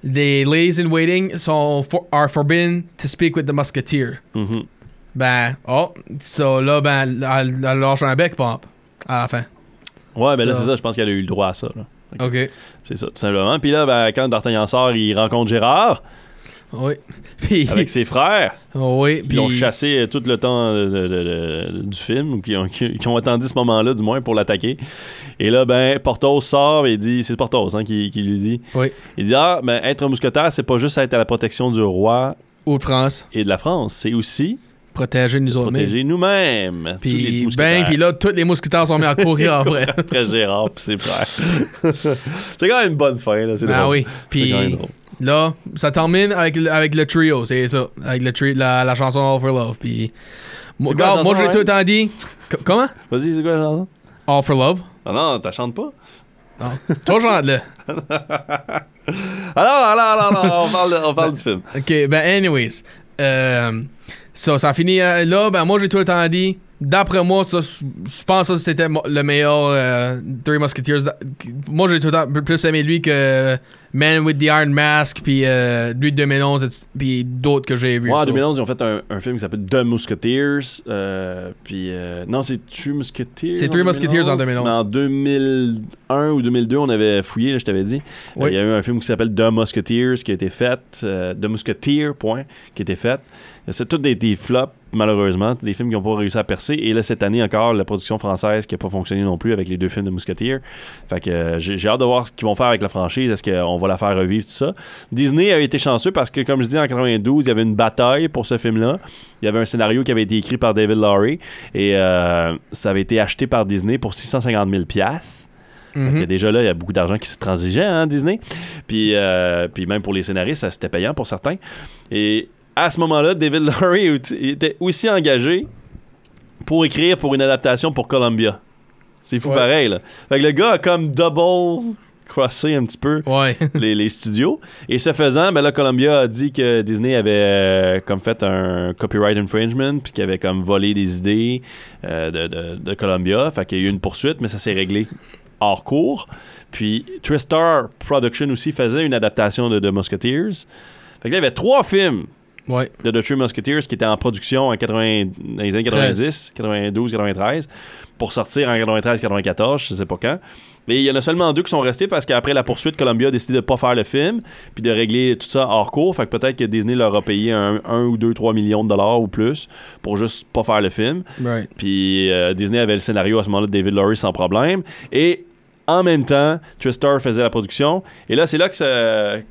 Les ladies in waiting sont for- are forbidden to speak with the musketeer. Mhm. Ben, oh, so là, ben, elle, elle lâche un bec, pop, à la fin. Ouais, ben là, c'est ça. Je pense qu'elle a eu le droit à ça. là. Ok. C'est ça, tout simplement. Puis là, ben, quand D'Artagnan sort, il rencontre Gérard Oui. Puis, avec ses frères. oui, Puis puis. ils l'ont chassé euh, tout le temps de- de- de- de- du film, ou qui ont, qui, qui ont attendu ce moment-là, du moins, pour l'attaquer. Et là, ben, Porthos sort et dit, c'est Porthos hein, qui, qui lui dit, Oui. il dit, ah, ben, être un mousquetaire, c'est pas juste être à la protection du roi Ou de France. et de la France, c'est aussi protéger nous autres. protéger nous-mêmes. Puis ben, puis là, tous les mousquetaires sont mis à courir après. Après Gérard pis ses frères. c'est quand même une bonne fin, là. C'est Ah drôle. oui. C'est quand même Puis drôle. Là, ça termine avec, le- avec le trio, c'est ça. Avec le tri- la, la chanson All for Love. Puis moi, quoi regarde, moi j'ai tout Ryan? le temps dit. Co- Comment? Vas-y, c'est quoi la chanson? All for Love. Ah non, t'as chantes pas? Toi, chante là. Alors, alors, alors, alors, on parle, on parle du film. Ok, ben, anyways. Euh, ça, ça finit euh, là. Ben, moi, j'ai tout le temps dit. D'après moi, ça, je pense que c'était le meilleur euh, Three Musketeers. Moi, j'ai tout le temps plus aimé lui que Man with the Iron Mask, puis euh, lui de 2011, et- puis d'autres que j'ai vus. Moi, en so. 2011, ils ont fait un, un film qui s'appelle The Musketeers. euh, puis, euh, non, c'est Three Musketeers. C'est Three Musketeers en 2011. Mais en 2001 ou 2002, on avait fouillé, là, je t'avais dit. Euh, Oui. Il y a eu un film qui s'appelle The Musketeers qui a été fait. The Musketeer, point, qui a été fait. C'est tout des, des flops, malheureusement. Des films qui n'ont pas réussi à percer. Et là, cette année encore, la production française qui n'a pas fonctionné non plus avec les deux films de Musketeer. Fait que j'ai j'ai hâte de voir ce qu'ils vont faire avec la franchise. Est-ce qu'on va la faire revivre, tout ça? Disney a été chanceux parce que, comme je dis, en 92, il y avait une bataille pour ce film-là. Il y avait un scénario qui avait été écrit par David Lowry et euh, ça avait été acheté par Disney pour 650 000 piastres. Mhm. Fait que déjà là, il y a beaucoup d'argent qui se transigeait, hein, Disney. Puis, euh, puis même pour les scénaristes, ça c'était payant pour certains. Et à ce moment-là, David Lowry était aussi engagé pour écrire pour une adaptation pour Columbia. C'est fou Ouais. pareil, là. Fait que le gars a comme double crossé un petit peu Ouais. les, les studios. Et ce faisant, ben là, Columbia a dit que Disney avait euh, comme fait un copyright infringement, puis qu'il avait comme volé des idées euh, de, de, de Columbia. Fait qu'il y a eu une poursuite, mais ça s'est réglé hors cours. Puis Tristar Production aussi faisait une adaptation de The Musketeers. Fait que là, il y avait trois films ouais. de The Three Musketeers qui étaient en production en 80 dans les années 90, 92, 93, pour sortir en 93, 94, je sais pas quand. Mais il y en a seulement deux qui sont restés parce qu'après la poursuite, Columbia a décidé de pas faire le film, puis de régler tout ça hors cours. Fait que peut-être que Disney leur a payé un, un ou deux, trois millions de dollars ou plus pour juste pas faire le film. Right. Puis euh, Disney avait le scénario à ce moment-là de David Lowry sans problème. Et en même temps, Tristar faisait la production. Et là, c'est là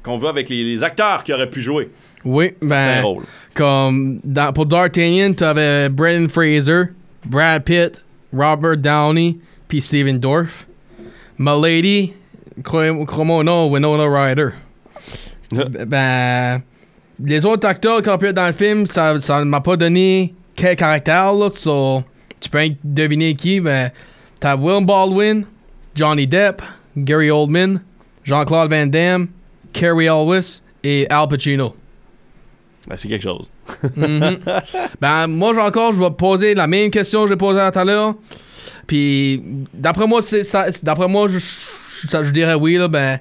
qu'on voit avec les, les acteurs qui auraient pu jouer Oui, ben, comme dans- pour D'Artagnan, t'avais Brendan Fraser, Brad Pitt, Robert Downey, puis Steven Dorff. Milady, croyez- crois-moi ou non, Winona Ryder. Ben, les autres acteurs qui ont pu dans le film, ça ne m'a pas donné quel caractère, là, so, tu peux deviner qui, ben, t'as Will Baldwin, Johnny Depp, Gary Oldman, Jean-Claude Van Damme, Carrie Elwes et Al Pacino. Ben, c'est quelque chose. Mhm. ben, moi, j'ai encore, je vais poser la même question que j'ai posée tout à l'heure. Puis, d'après moi, c'est ça. c'est- D'après moi, je, je, ça- je dirais oui, là. Ben,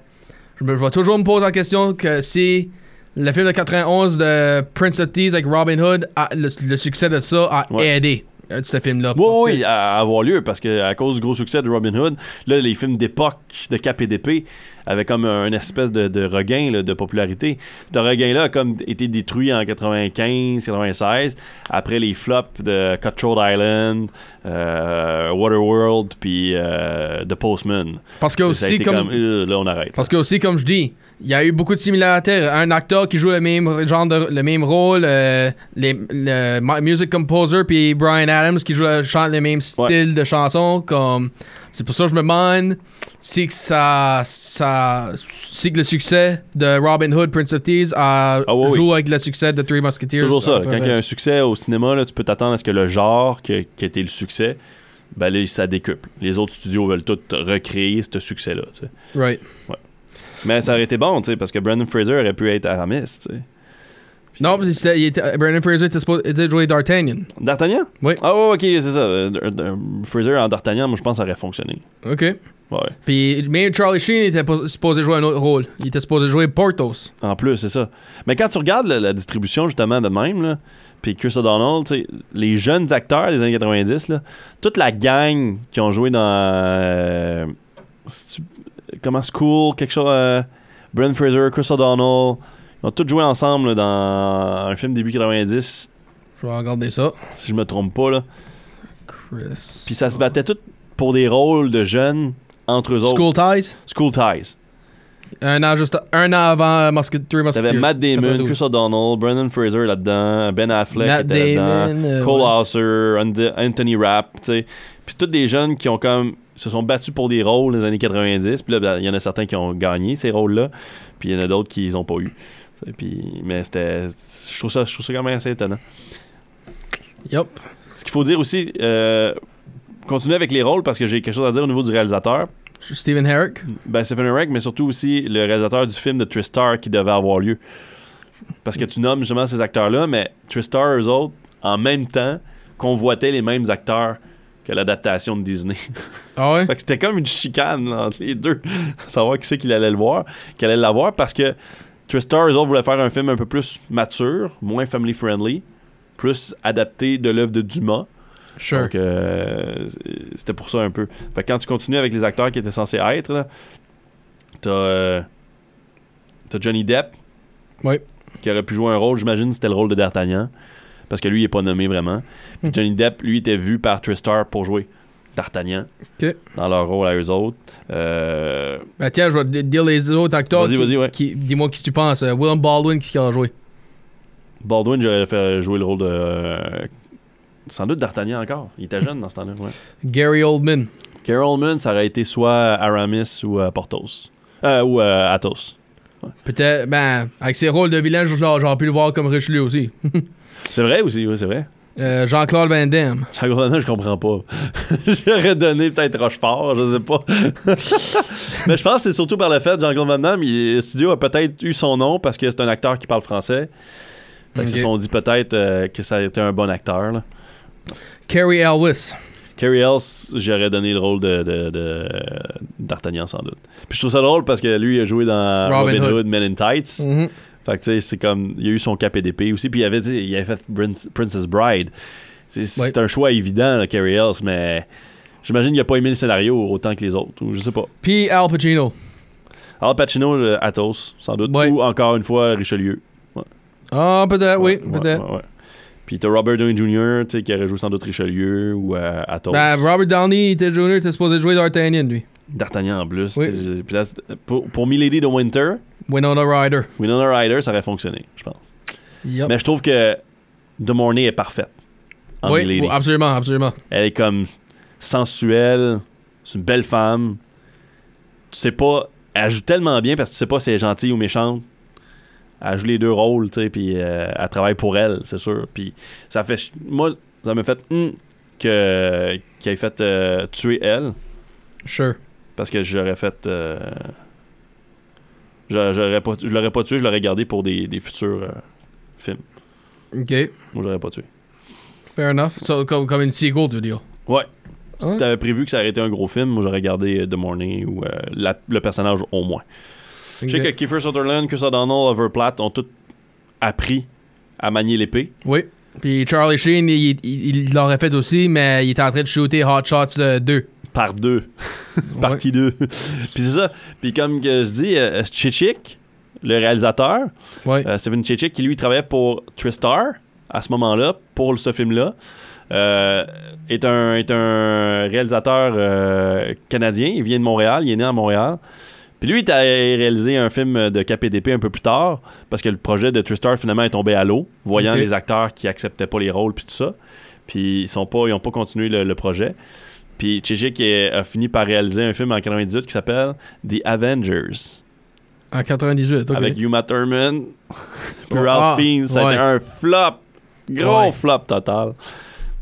je, je vais toujours me poser la question que si le film de 91 de Prince of Thieves avec Robin Hood, a- le, le succès de ça a Ouais. aidé euh, ce film-là. Oui, que- oui, à, à avoir lieu, parce que à cause du gros succès de Robin Hood, là, les films d'époque de Cap et d'épée avaient comme un espèce de, de regain là, de popularité. Ce regain-là a comme été détruit en 95, 96, après les flops de Cutthroat Island, euh, Waterworld, puis euh, The Postman. Parce que aussi, comme, euh, là, on arrête. Parce que aussi, comme je dis, il y a eu beaucoup de similarités. Un acteur qui joue le même genre de, le même rôle, euh, les, le mu- music composer, puis Brian Adams qui joue chante le même style de chanson. Comme c'est pour ça que je me demande si que ça, ça, que le succès de Robin Hood, Prince of Thieves, a Ah ouais, oui. joue avec le succès de Three Musketeers. C'est toujours ça. peu Quand il y a un succès au cinéma, là, tu peux t'attendre à ce que le genre qui a, qui a été le succès, ben là, ça décuple. Les autres studios veulent tout recréer ce succès-là. Right. Mais ça aurait été bon, tu sais, parce que Brandon Fraser aurait pu être Aramis. tu sais. Non, mais il était- Brandon Fraser était supposé jouer D'Artagnan. D'Artagnan? Oui. Ah, ouais, ok, c'est ça. Euh, d- d- Fraser en D'Artagnan, moi, je pense que ça aurait fonctionné. OK. Ouais. Puis même Charlie Sheen était pas- supposé jouer un autre rôle. Il était supposé jouer Portos. En plus, c'est ça. Mais quand tu regardes la, la distribution, justement, de même, là, puis Chris O'Donnell, les jeunes acteurs des années 90, là, toute la gang qui ont joué dans. euh, comment School, quelque chose. Euh, Brendan Fraser, Chris O'Donnell, ils ont tous joué ensemble là, dans un film début 90, Je vais regarder ça. si je me trompe pas. Là. Chris. Puis ça se battait tout pour des rôles de jeunes entre eux autres. School Ties? School Ties. Un an, juste, un an avant euh, Musket, Three Musketeers. T'avais Matt Damon, 92. Chris O'Donnell, Brendan Fraser là-dedans, Ben Affleck Matt était là-dedans, euh, Cole ouais. Hauser, Anthony Rapp, tu sais. Puis tous des jeunes qui ont comme se sont battus pour des rôles dans les années 90. Puis là, ben, il y en a certains qui ont gagné ces rôles-là. Puis il y en a d'autres qui les ont pas eu. Puis, mais c'était. Je trouve ça, je trouve ça quand même assez étonnant. Yup. Ce qu'il faut dire aussi, euh, continuer avec les rôles parce que j'ai quelque chose à dire au niveau du réalisateur. Stephen Herrick? Ben, Stephen Herrick, mais surtout aussi le réalisateur du film de Tristar qui devait avoir lieu. Parce que tu nommes justement ces acteurs-là, mais Tristar, eux autres, en même temps, convoitaient les mêmes acteurs que l'adaptation de Disney. Ah ouais? fait que c'était comme une chicane là, entre les deux. Savoir qui c'est qu'il allait le voir, qu'il allait l'avoir, parce que Tristar, eux autres, voulaient faire un film un peu plus mature, moins family-friendly, plus adapté de l'œuvre de Dumas. Sure. Donc, euh, c'était pour ça un peu. Fait que quand tu continues avec les acteurs qui étaient censés être, t'as, euh, t'as Johnny Depp, Oui. qui aurait pu jouer un rôle, j'imagine c'était le rôle de D'Artagnan, parce que lui, il est pas nommé vraiment. Puis Hmm. Johnny Depp, lui, était vu par Tristar pour jouer D'Artagnan, dans leur rôle à eux autres. Euh, Ben tiens, je vais te dire les autres acteurs. Vas-y, vas-y, ouais. qui- Dis-moi qui tu penses. Euh, William Baldwin, qui a joué? Baldwin, j'aurais fait jouer le rôle de... euh, sans doute D'Artagnan encore. Il était jeune dans ce temps-là, ouais. Gary Oldman. Carol Oldman, ça aurait été soit Aramis ou euh, Porthos. Euh, ou euh, Athos. Peut-être, ben, avec ses rôles de vilain, j'aurais pu le voir comme Richelieu aussi. C'est vrai aussi, oui, c'est vrai. Euh, Jean-Claude Van Damme. Jean Gordon, je comprends pas. J'aurais donné peut-être Rochefort, je sais pas. Mais je pense que c'est surtout par le fait que Jean-Claude Van Damme, il- le studio a peut-être eu son nom parce que c'est un acteur qui parle français. Fait Ok. se sont dit peut-être euh, que ça a été un bon acteur. là. Carrie Elwes. Carrie Ells, j'aurais donné le rôle de, de- de- d'Artagnan sans doute. Puis je trouve ça drôle parce que lui il a joué dans Robin Robin, Hood. Hood, Men in Tights. Mhm. Fait que tu sais, c'est comme. Il a eu son KPDP aussi. Puis il avait, il avait fait Prince- Princess Bride. C'est, c'est Ouais. un choix évident, là, Carrie Ells, mais j'imagine qu'il a pas aimé le scénario autant que les autres. Ou je sais pas. Puis Al Pacino. Al Pacino, le Athos, sans doute. Ouais. Ou encore une fois, Richelieu. Ah, peut-être, oui, Ouais, peut-être. Puis t'as Robert Downey Jr., tu sais, qui aurait joué sans doute Richelieu ou euh, Athos. Ben, Robert Downey était junior, était supposé jouer D'Artagnan, lui. D'Artagnan en plus. Oui. puis là, pour, pour Milady de Winter, Winona Ryder. Winona Ryder, ça aurait fonctionné, je pense. Mais je trouve que De Mornay est parfaite. En oui, Milady. oui, absolument, absolument. Elle est comme sensuelle. C'est une belle femme. Tu sais pas. Elle joue tellement bien parce que tu sais pas si elle est gentille ou méchante. Elle joue les deux rôles, tu sais, puis euh, elle travaille pour elle, c'est sûr. Puis ça fait. Moi, ça m'a fait. hum, que qu'il ait fait euh, tuer elle. Sure. Parce que j'aurais fait. euh, j'a- j'aurais pas, je l'aurais pas tué, je l'aurais gardé pour des, des futurs euh, films. OK. Moi, j'aurais pas tué. Fair enough. So, comme, comme une sequel, veux dire. Ouais. Si t'avais prévu que ça aurait été un gros film, moi j'aurais gardé euh, The Morning ou la- le personnage au moins. Je sais que Kiefer Sutherland, Chris O'Donnell, Oliver Platt ont tous appris à manier l'épée. Oui. Puis Charlie Sheen, il, l'aurait fait aussi, mais il était en train de shooter Hot Shots euh, 2. Par deux. Partie 2. Puis c'est ça. Puis comme que je dis, euh, Chichik, le réalisateur, Ouais. euh, Steven Chichik, qui lui travaillait pour Tristar à ce moment-là, pour ce film-là, euh, est, un, est un réalisateur euh, canadien. Il vient de Montréal, il est né à Montréal. Puis lui, il a réalisé un film de KPDP un peu plus tard, parce que le projet de Tristar finalement est tombé à l'eau, voyant les acteurs qui acceptaient pas les rôles puis tout ça. Puis ils sont pas, ils ont pas continué le, le projet. Puis Chichik a fini par réaliser un film en 98 qui s'appelle The Avengers En 98, ok. avec Uma Thurman, puis Oh, Ralph ah, Fiennes. Ça a été un flop, gros Ouais. flop total.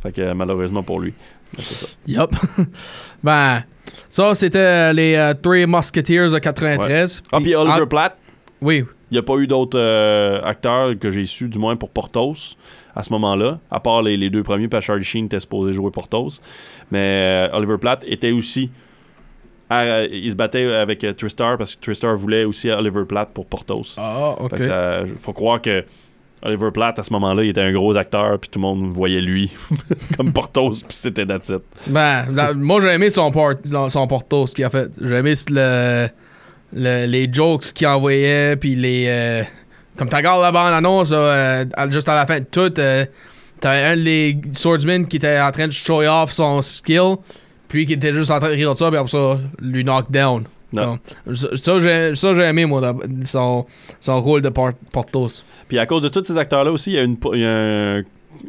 Fait que malheureusement pour lui, ben, c'est ça. Yup. ben, ça, c'était les euh, Three Musketeers de 93. Ah puis Oliver Platt, Oui. il n'y a pas eu d'autres euh, acteurs que j'ai su, du moins pour Portos, à ce moment-là, à part les, les deux premiers, parce que Charlie Sheen était supposé jouer Portos. Mais euh, Oliver Platt était aussi. à- il se battait avec euh, Tristar parce que Tristar voulait aussi Oliver Platt pour Portos. Ah, ok. Fait que ça, faut croire que Oliver Platt, à ce moment-là, il était un gros acteur, puis tout le monde voyait lui comme Portos, puis c'était that's. Ben, moi, j'ai aimé son, port, son porto, ce qu'il a fait. J'ai aimé le, le- les jokes qu'il envoyait, puis les. euh, comme tu regardes la bande-annonce, euh, juste à la fin de tout, euh, t'avais un des swordsmen qui était en train de show off son skill, puis qui était juste en train de rire de ça, puis après ça, lui knock down. Non. Ça, j'ai ça, j'ai aimé, moi, son, son rôle de Port- Portos. Puis à cause de tous ces acteurs-là aussi, il y a, une, il y a un,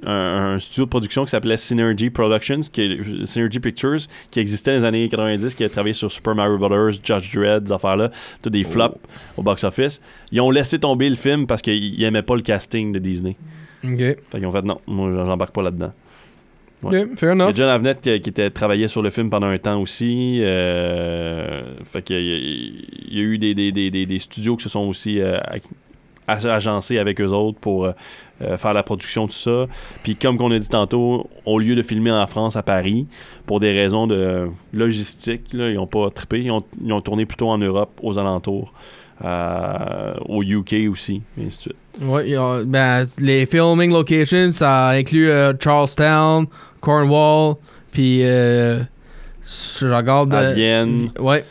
un- un studio de production qui s'appelait Synergy Productions, qui est, Synergy Pictures, qui existait dans les années 90, qui a travaillé sur Super Mario Bros., Judge Dredd, des affaires-là, tout des flops au box-office. Ils ont laissé tomber le film parce qu'ils n'aimaient pas le casting de Disney. Ok. Fait qu'ils ont fait non, moi j'embarque pas là-dedans. Ouais. Ok, fair Il y a. John Avnet qui, qui était travaillé sur le film pendant un temps aussi. euh, fait qu'il y, y a eu des, des, des, des- des studios qui se sont aussi euh, ag- ag- agencés avec eux autres pour euh, euh, faire la production de tout ça. Puis comme on a dit tantôt, au lieu de filmer en France, à Paris, pour des raisons de logistique, là, ils n'ont pas trippé. Ils ont, ils ont tourné plutôt en Europe, aux alentours. euh, au UK aussi, et ainsi de suite. Ouais, a- ben, les filming locations, ça inclut euh, Charlestown, Cornwall, puis euh, je regarde. À euh, Vienne. Ouais.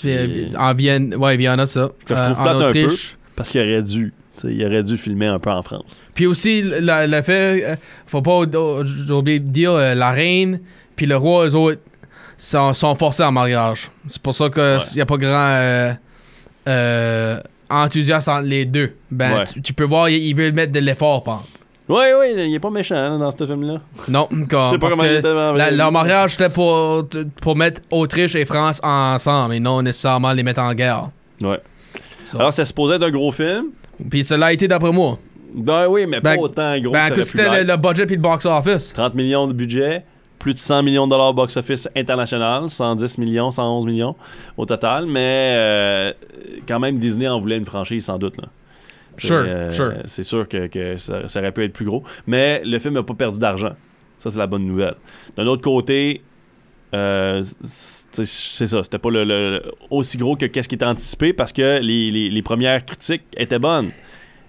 Puis, euh, en Vienne, ouais, Vienna, ça. Que je trouve plate en un peu. Parce qu'il aurait dû. Il aurait dû filmer un peu en France. Puis aussi, le, le fait, euh, faut pas ou- j'ai oublié de dire, euh, la reine puis le roi, eux autres, sont, sont forcés en mariage. C'est pour ça qu'il n'y a pas grand euh, enthousiasme entre les deux. Ben, Ouais. tu, tu peux voir, ils il veulent mettre de l'effort, par. Oui, oui, il est pas méchant hein, dans ce film-là. Non, comme, pas parce que la leur mariage c'était pour, pour mettre Autriche et France ensemble et non nécessairement les mettre en guerre. Ouais. Ça. Alors, c'est supposé être un gros film. Puis cela a été d'après moi. Ben oui, mais Ben- pas autant gros Ben, que ça c'était le, budget puis le box office. 30 millions de budget, plus de 100 millions de dollars box-office international, 110 millions, 111 millions au total, mais euh, quand même, Disney en voulait une franchise, sans doute. Là. Sure, euh, sure. C'est sûr que, que ça, ça aurait pu être plus gros, mais le film n'a pas perdu d'argent. Ça, c'est la bonne nouvelle. D'un autre côté, euh, c'est ça, c'était pas le, le- aussi gros que qu'est-ce qui était anticipé parce que les, les- les premières critiques étaient bonnes.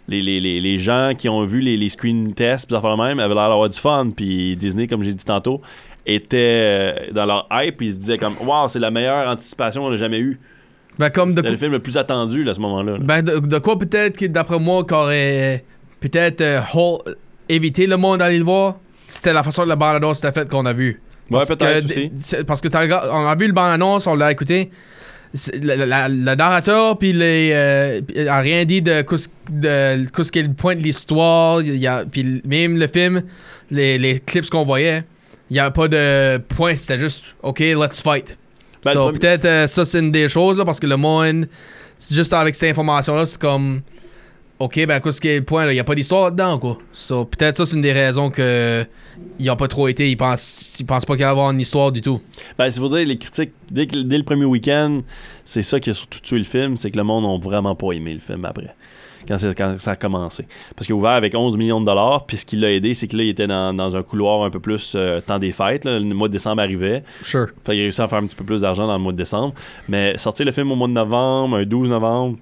Les, les- les- les gens qui ont vu les, les screen tests, fait le même, avaient l'air d'avoir du fun. Puis Disney, comme j'ai dit tantôt, était euh, dans leur hype. Ils se disaient comme, waouh, c'est la meilleure anticipation qu'on a jamais eue. Ben, comme de C'était le film le plus attendu là, à ce moment-là. là. Ben, de, de quoi peut-être que d'après moi qu'aurait peut-être euh, évité le monde d'aller le voir, c'était la façon que le bande-annonce était faite qu'on a vu. Ouais, peut-être aussi. Parce que t'as regard- on a vu le bande-annonce, on l'a écouté. C'est- la- le narrateur puis les euh, a rien dit de qu'est-ce de qu'est-ce qui est le point de l'histoire. Il y a- Puis même le film, les, les clips qu'on voyait, il n'y a pas de point. C'était juste OK, let's fight. Ben, So, premier- peut-être euh, ça c'est une des choses là, parce que le monde, c'est juste avec cette information là, c'est comme OK, ben qu'est-ce qui est le point là, il n'y a pas d'histoire là-dedans quoi. So, peut-être ça c'est une des raisons que ils ont pas trop été, ils pensent ils pensent pas qu'il va y avoir une histoire du tout. Ben, c'est pour dire, les critiques, dès, que- dès le premier week-end, c'est ça qui a surtout tué le film, c'est que le monde n'a vraiment pas aimé le film après. Quand, c'est- quand ça a commencé. Parce qu'il a ouvert avec 11 millions de dollars, puis ce qui l'a aidé, c'est que là, il était dans, dans un couloir un peu plus euh, temps des fêtes. là. le mois de décembre arrivait. Sure. Fait qu'il a réussi à faire un petit peu plus d'argent dans le mois de décembre. Mais sortir le film au mois de novembre, un 12 novembre,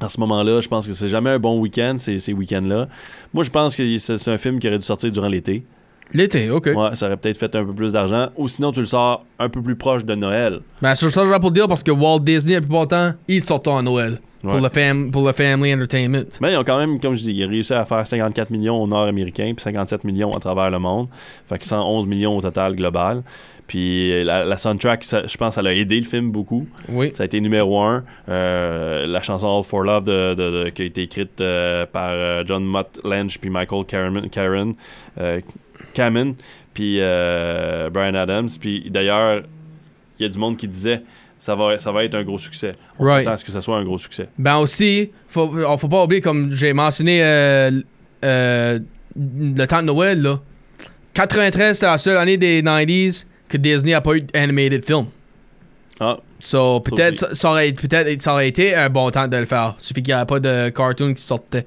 à ce moment-là, je pense que c'est jamais un bon week-end, ces, ces week-ends-là. Moi, je pense que c'est c'est un film qui aurait dû sortir durant l'été. L'été, OK. Ouais, ça aurait peut-être fait un peu plus d'argent. Ou sinon, tu le sors un peu plus proche de Noël. Ben, sur ça, je pour dire parce que Walt Disney, la plupart du temps, ils sortent en Noël. Ouais. Pour, le fam pour le family entertainment. Mais ils ont quand même, comme je dis, ils ont réussi à faire 54 millions au nord-américain, puis 57 millions à travers le monde. Fait que 111 millions au total global. Puis la, la soundtrack, ça- je pense, elle a aidé le film beaucoup. Oui. Ça a été numéro un. Euh, la chanson All for Love de- de- de- qui a été écrite euh, par euh, John Mott Lange puis Michael Karen, Karen euh, Kamen, puis euh, Brian Adams. Puis d'ailleurs, il y a du monde qui disait ça va, ça va être un gros succès. On Right. s'attend à ce que ça soit un gros succès. Ben aussi, faut, on faut pas oublier, comme j'ai mentionné euh, euh, le temps de Noël, là. 93, c'était la seule année des 90s que Disney a pas eu d'animated film. Ah, So, peut-être ça, ça aurait, peut-être ça aurait été un bon temps de le faire. Suffit qu'il n'y avait pas de cartoon qui sortait.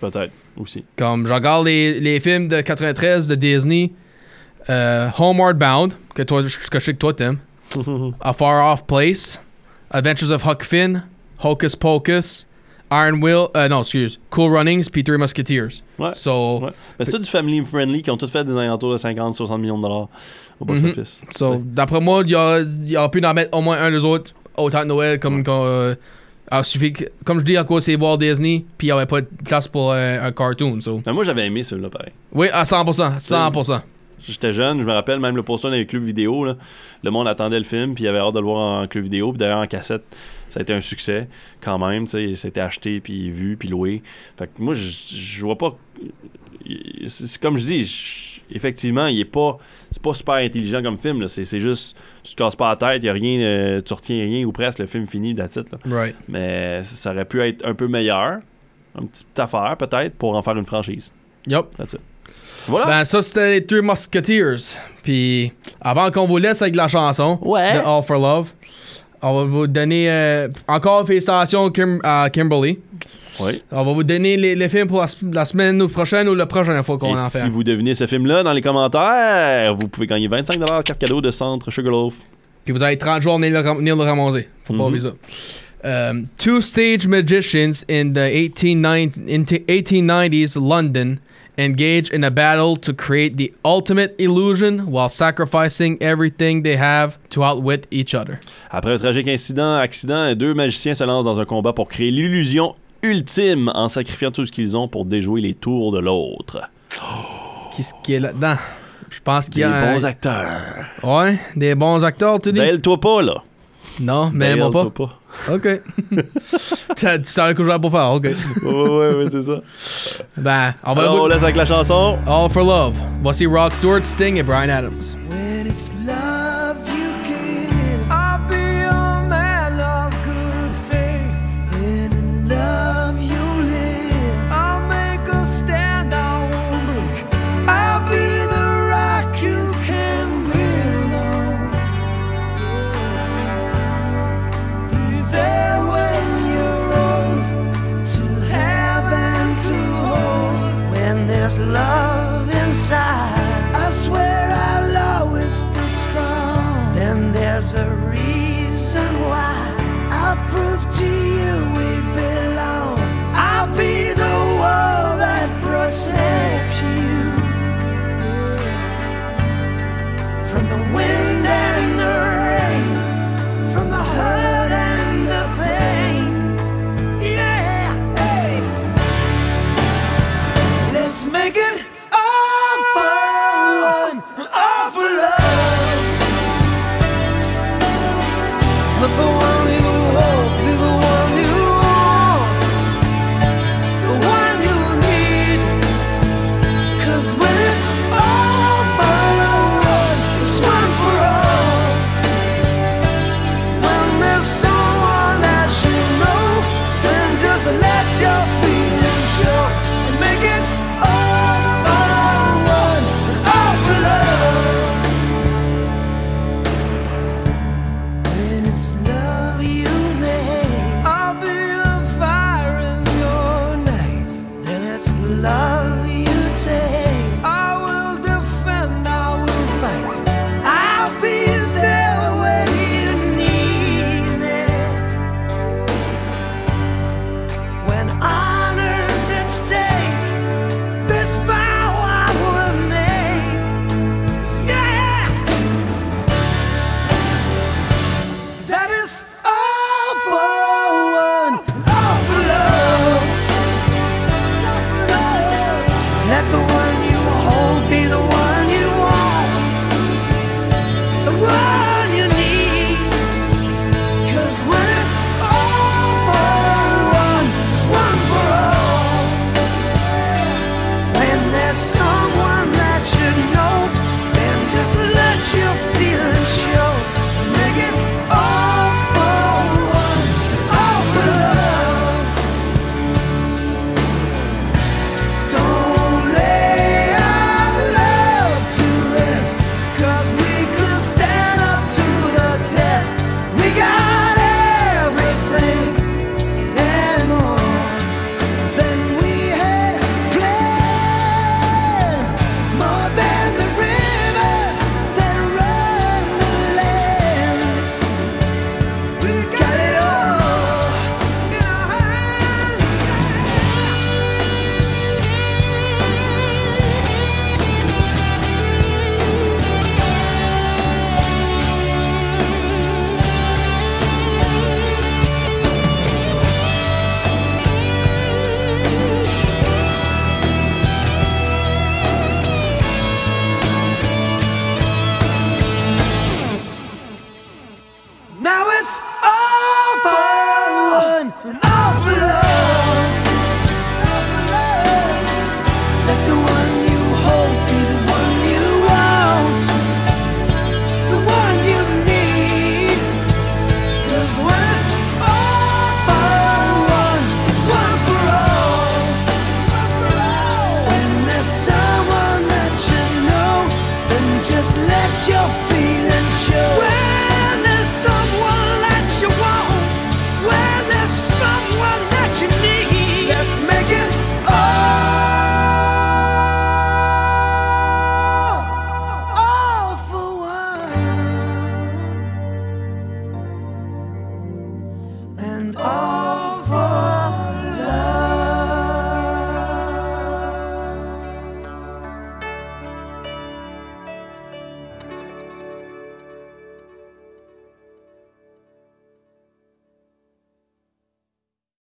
peut-être aussi. Comme je regarde les, les films de 93 de Disney, euh, Homeward Bound, que, toi, que je sais que toi t'aimes, A Far Off Place, Adventures of Huck Finn, Hocus Pocus, Iron Will, euh, non, excuse, Cool Runnings, puis Three Musketeers. Ouais. So, Ouais. Mais c'est du family friendly qui ont tous fait des alentours de 50-60 millions de dollars au Mhm. box-office. so d'après moi, il y a, y a pu en mettre au moins un des autres au temps de Noël, comme, comme, euh, alors, suffit que- comme je dis, à cause c'est Walt Disney, puis il n'y avait pas de place pour euh, un cartoon. So. Mais moi, j'avais aimé celui-là, pareil. Oui, à 100%, 100%. J'étais jeune, je me rappelle, même le poster dans les clubs vidéo, là, le monde attendait le film, puis il avait hâte de le voir en club vidéo. Puis d'ailleurs, en cassette, ça a été un succès quand même. C'était acheté, puis vu, puis loué. Fait que moi, je vois pas. C'est comme je dis, effectivement, il est pas. C'est pas super intelligent comme film. C'est juste. Tu te casses pas la tête, y a rien, euh, tu retiens rien ou presque, le film fini, that's it, là. Right. Mais ça aurait pu être un peu meilleur. Une petite affaire, peut-être, pour en faire une franchise. Yup. That's it. Voilà. Ben, ça, c'était les Three Musketeers. Puis, avant qu'on vous laisse avec la chanson Ouais. de All for Love, on va vous donner euh, encore félicitations Kim- à Kimberly. oui. On va vous donner les, les films pour la, semaine ou prochaine ou la prochaine fois qu'on Et en si fait. vous devinez ce film-là dans les commentaires, vous pouvez gagner 25$ carte cadeau de centre Sugarloaf. Puis vous avez 30 jours venir le, ram- venir le ramasser. Faut pas Mhm. oublier ça. Um, two stage magicians in the 1890 in t- 1890s London engage in a battle to create the ultimate illusion while sacrificing everything they have to outwit each other. Après un tragique incident, accident, deux magiciens se lancent dans un combat pour créer l'illusion ultime en sacrifiant tout ce qu'ils ont pour déjouer les tours de l'autre. Qu'est-ce qu'il y a là-dedans? Je pense qu'il Des y a un- bons acteurs. Ouais, des bons acteurs, tu dis? Belle-toi pas, là. Non, mais moi pas. OK. tu savais que j'avais pour faire, OK. ouais, ouais, ouais, c'est ça. Ben, on va Alors, on laisse avec la chanson. All for Love. Voici Rod Stewart, Sting et Brian Adams. When it's love Love inside, I swear I'll always be strong. Then there's a reason why I'll prove to you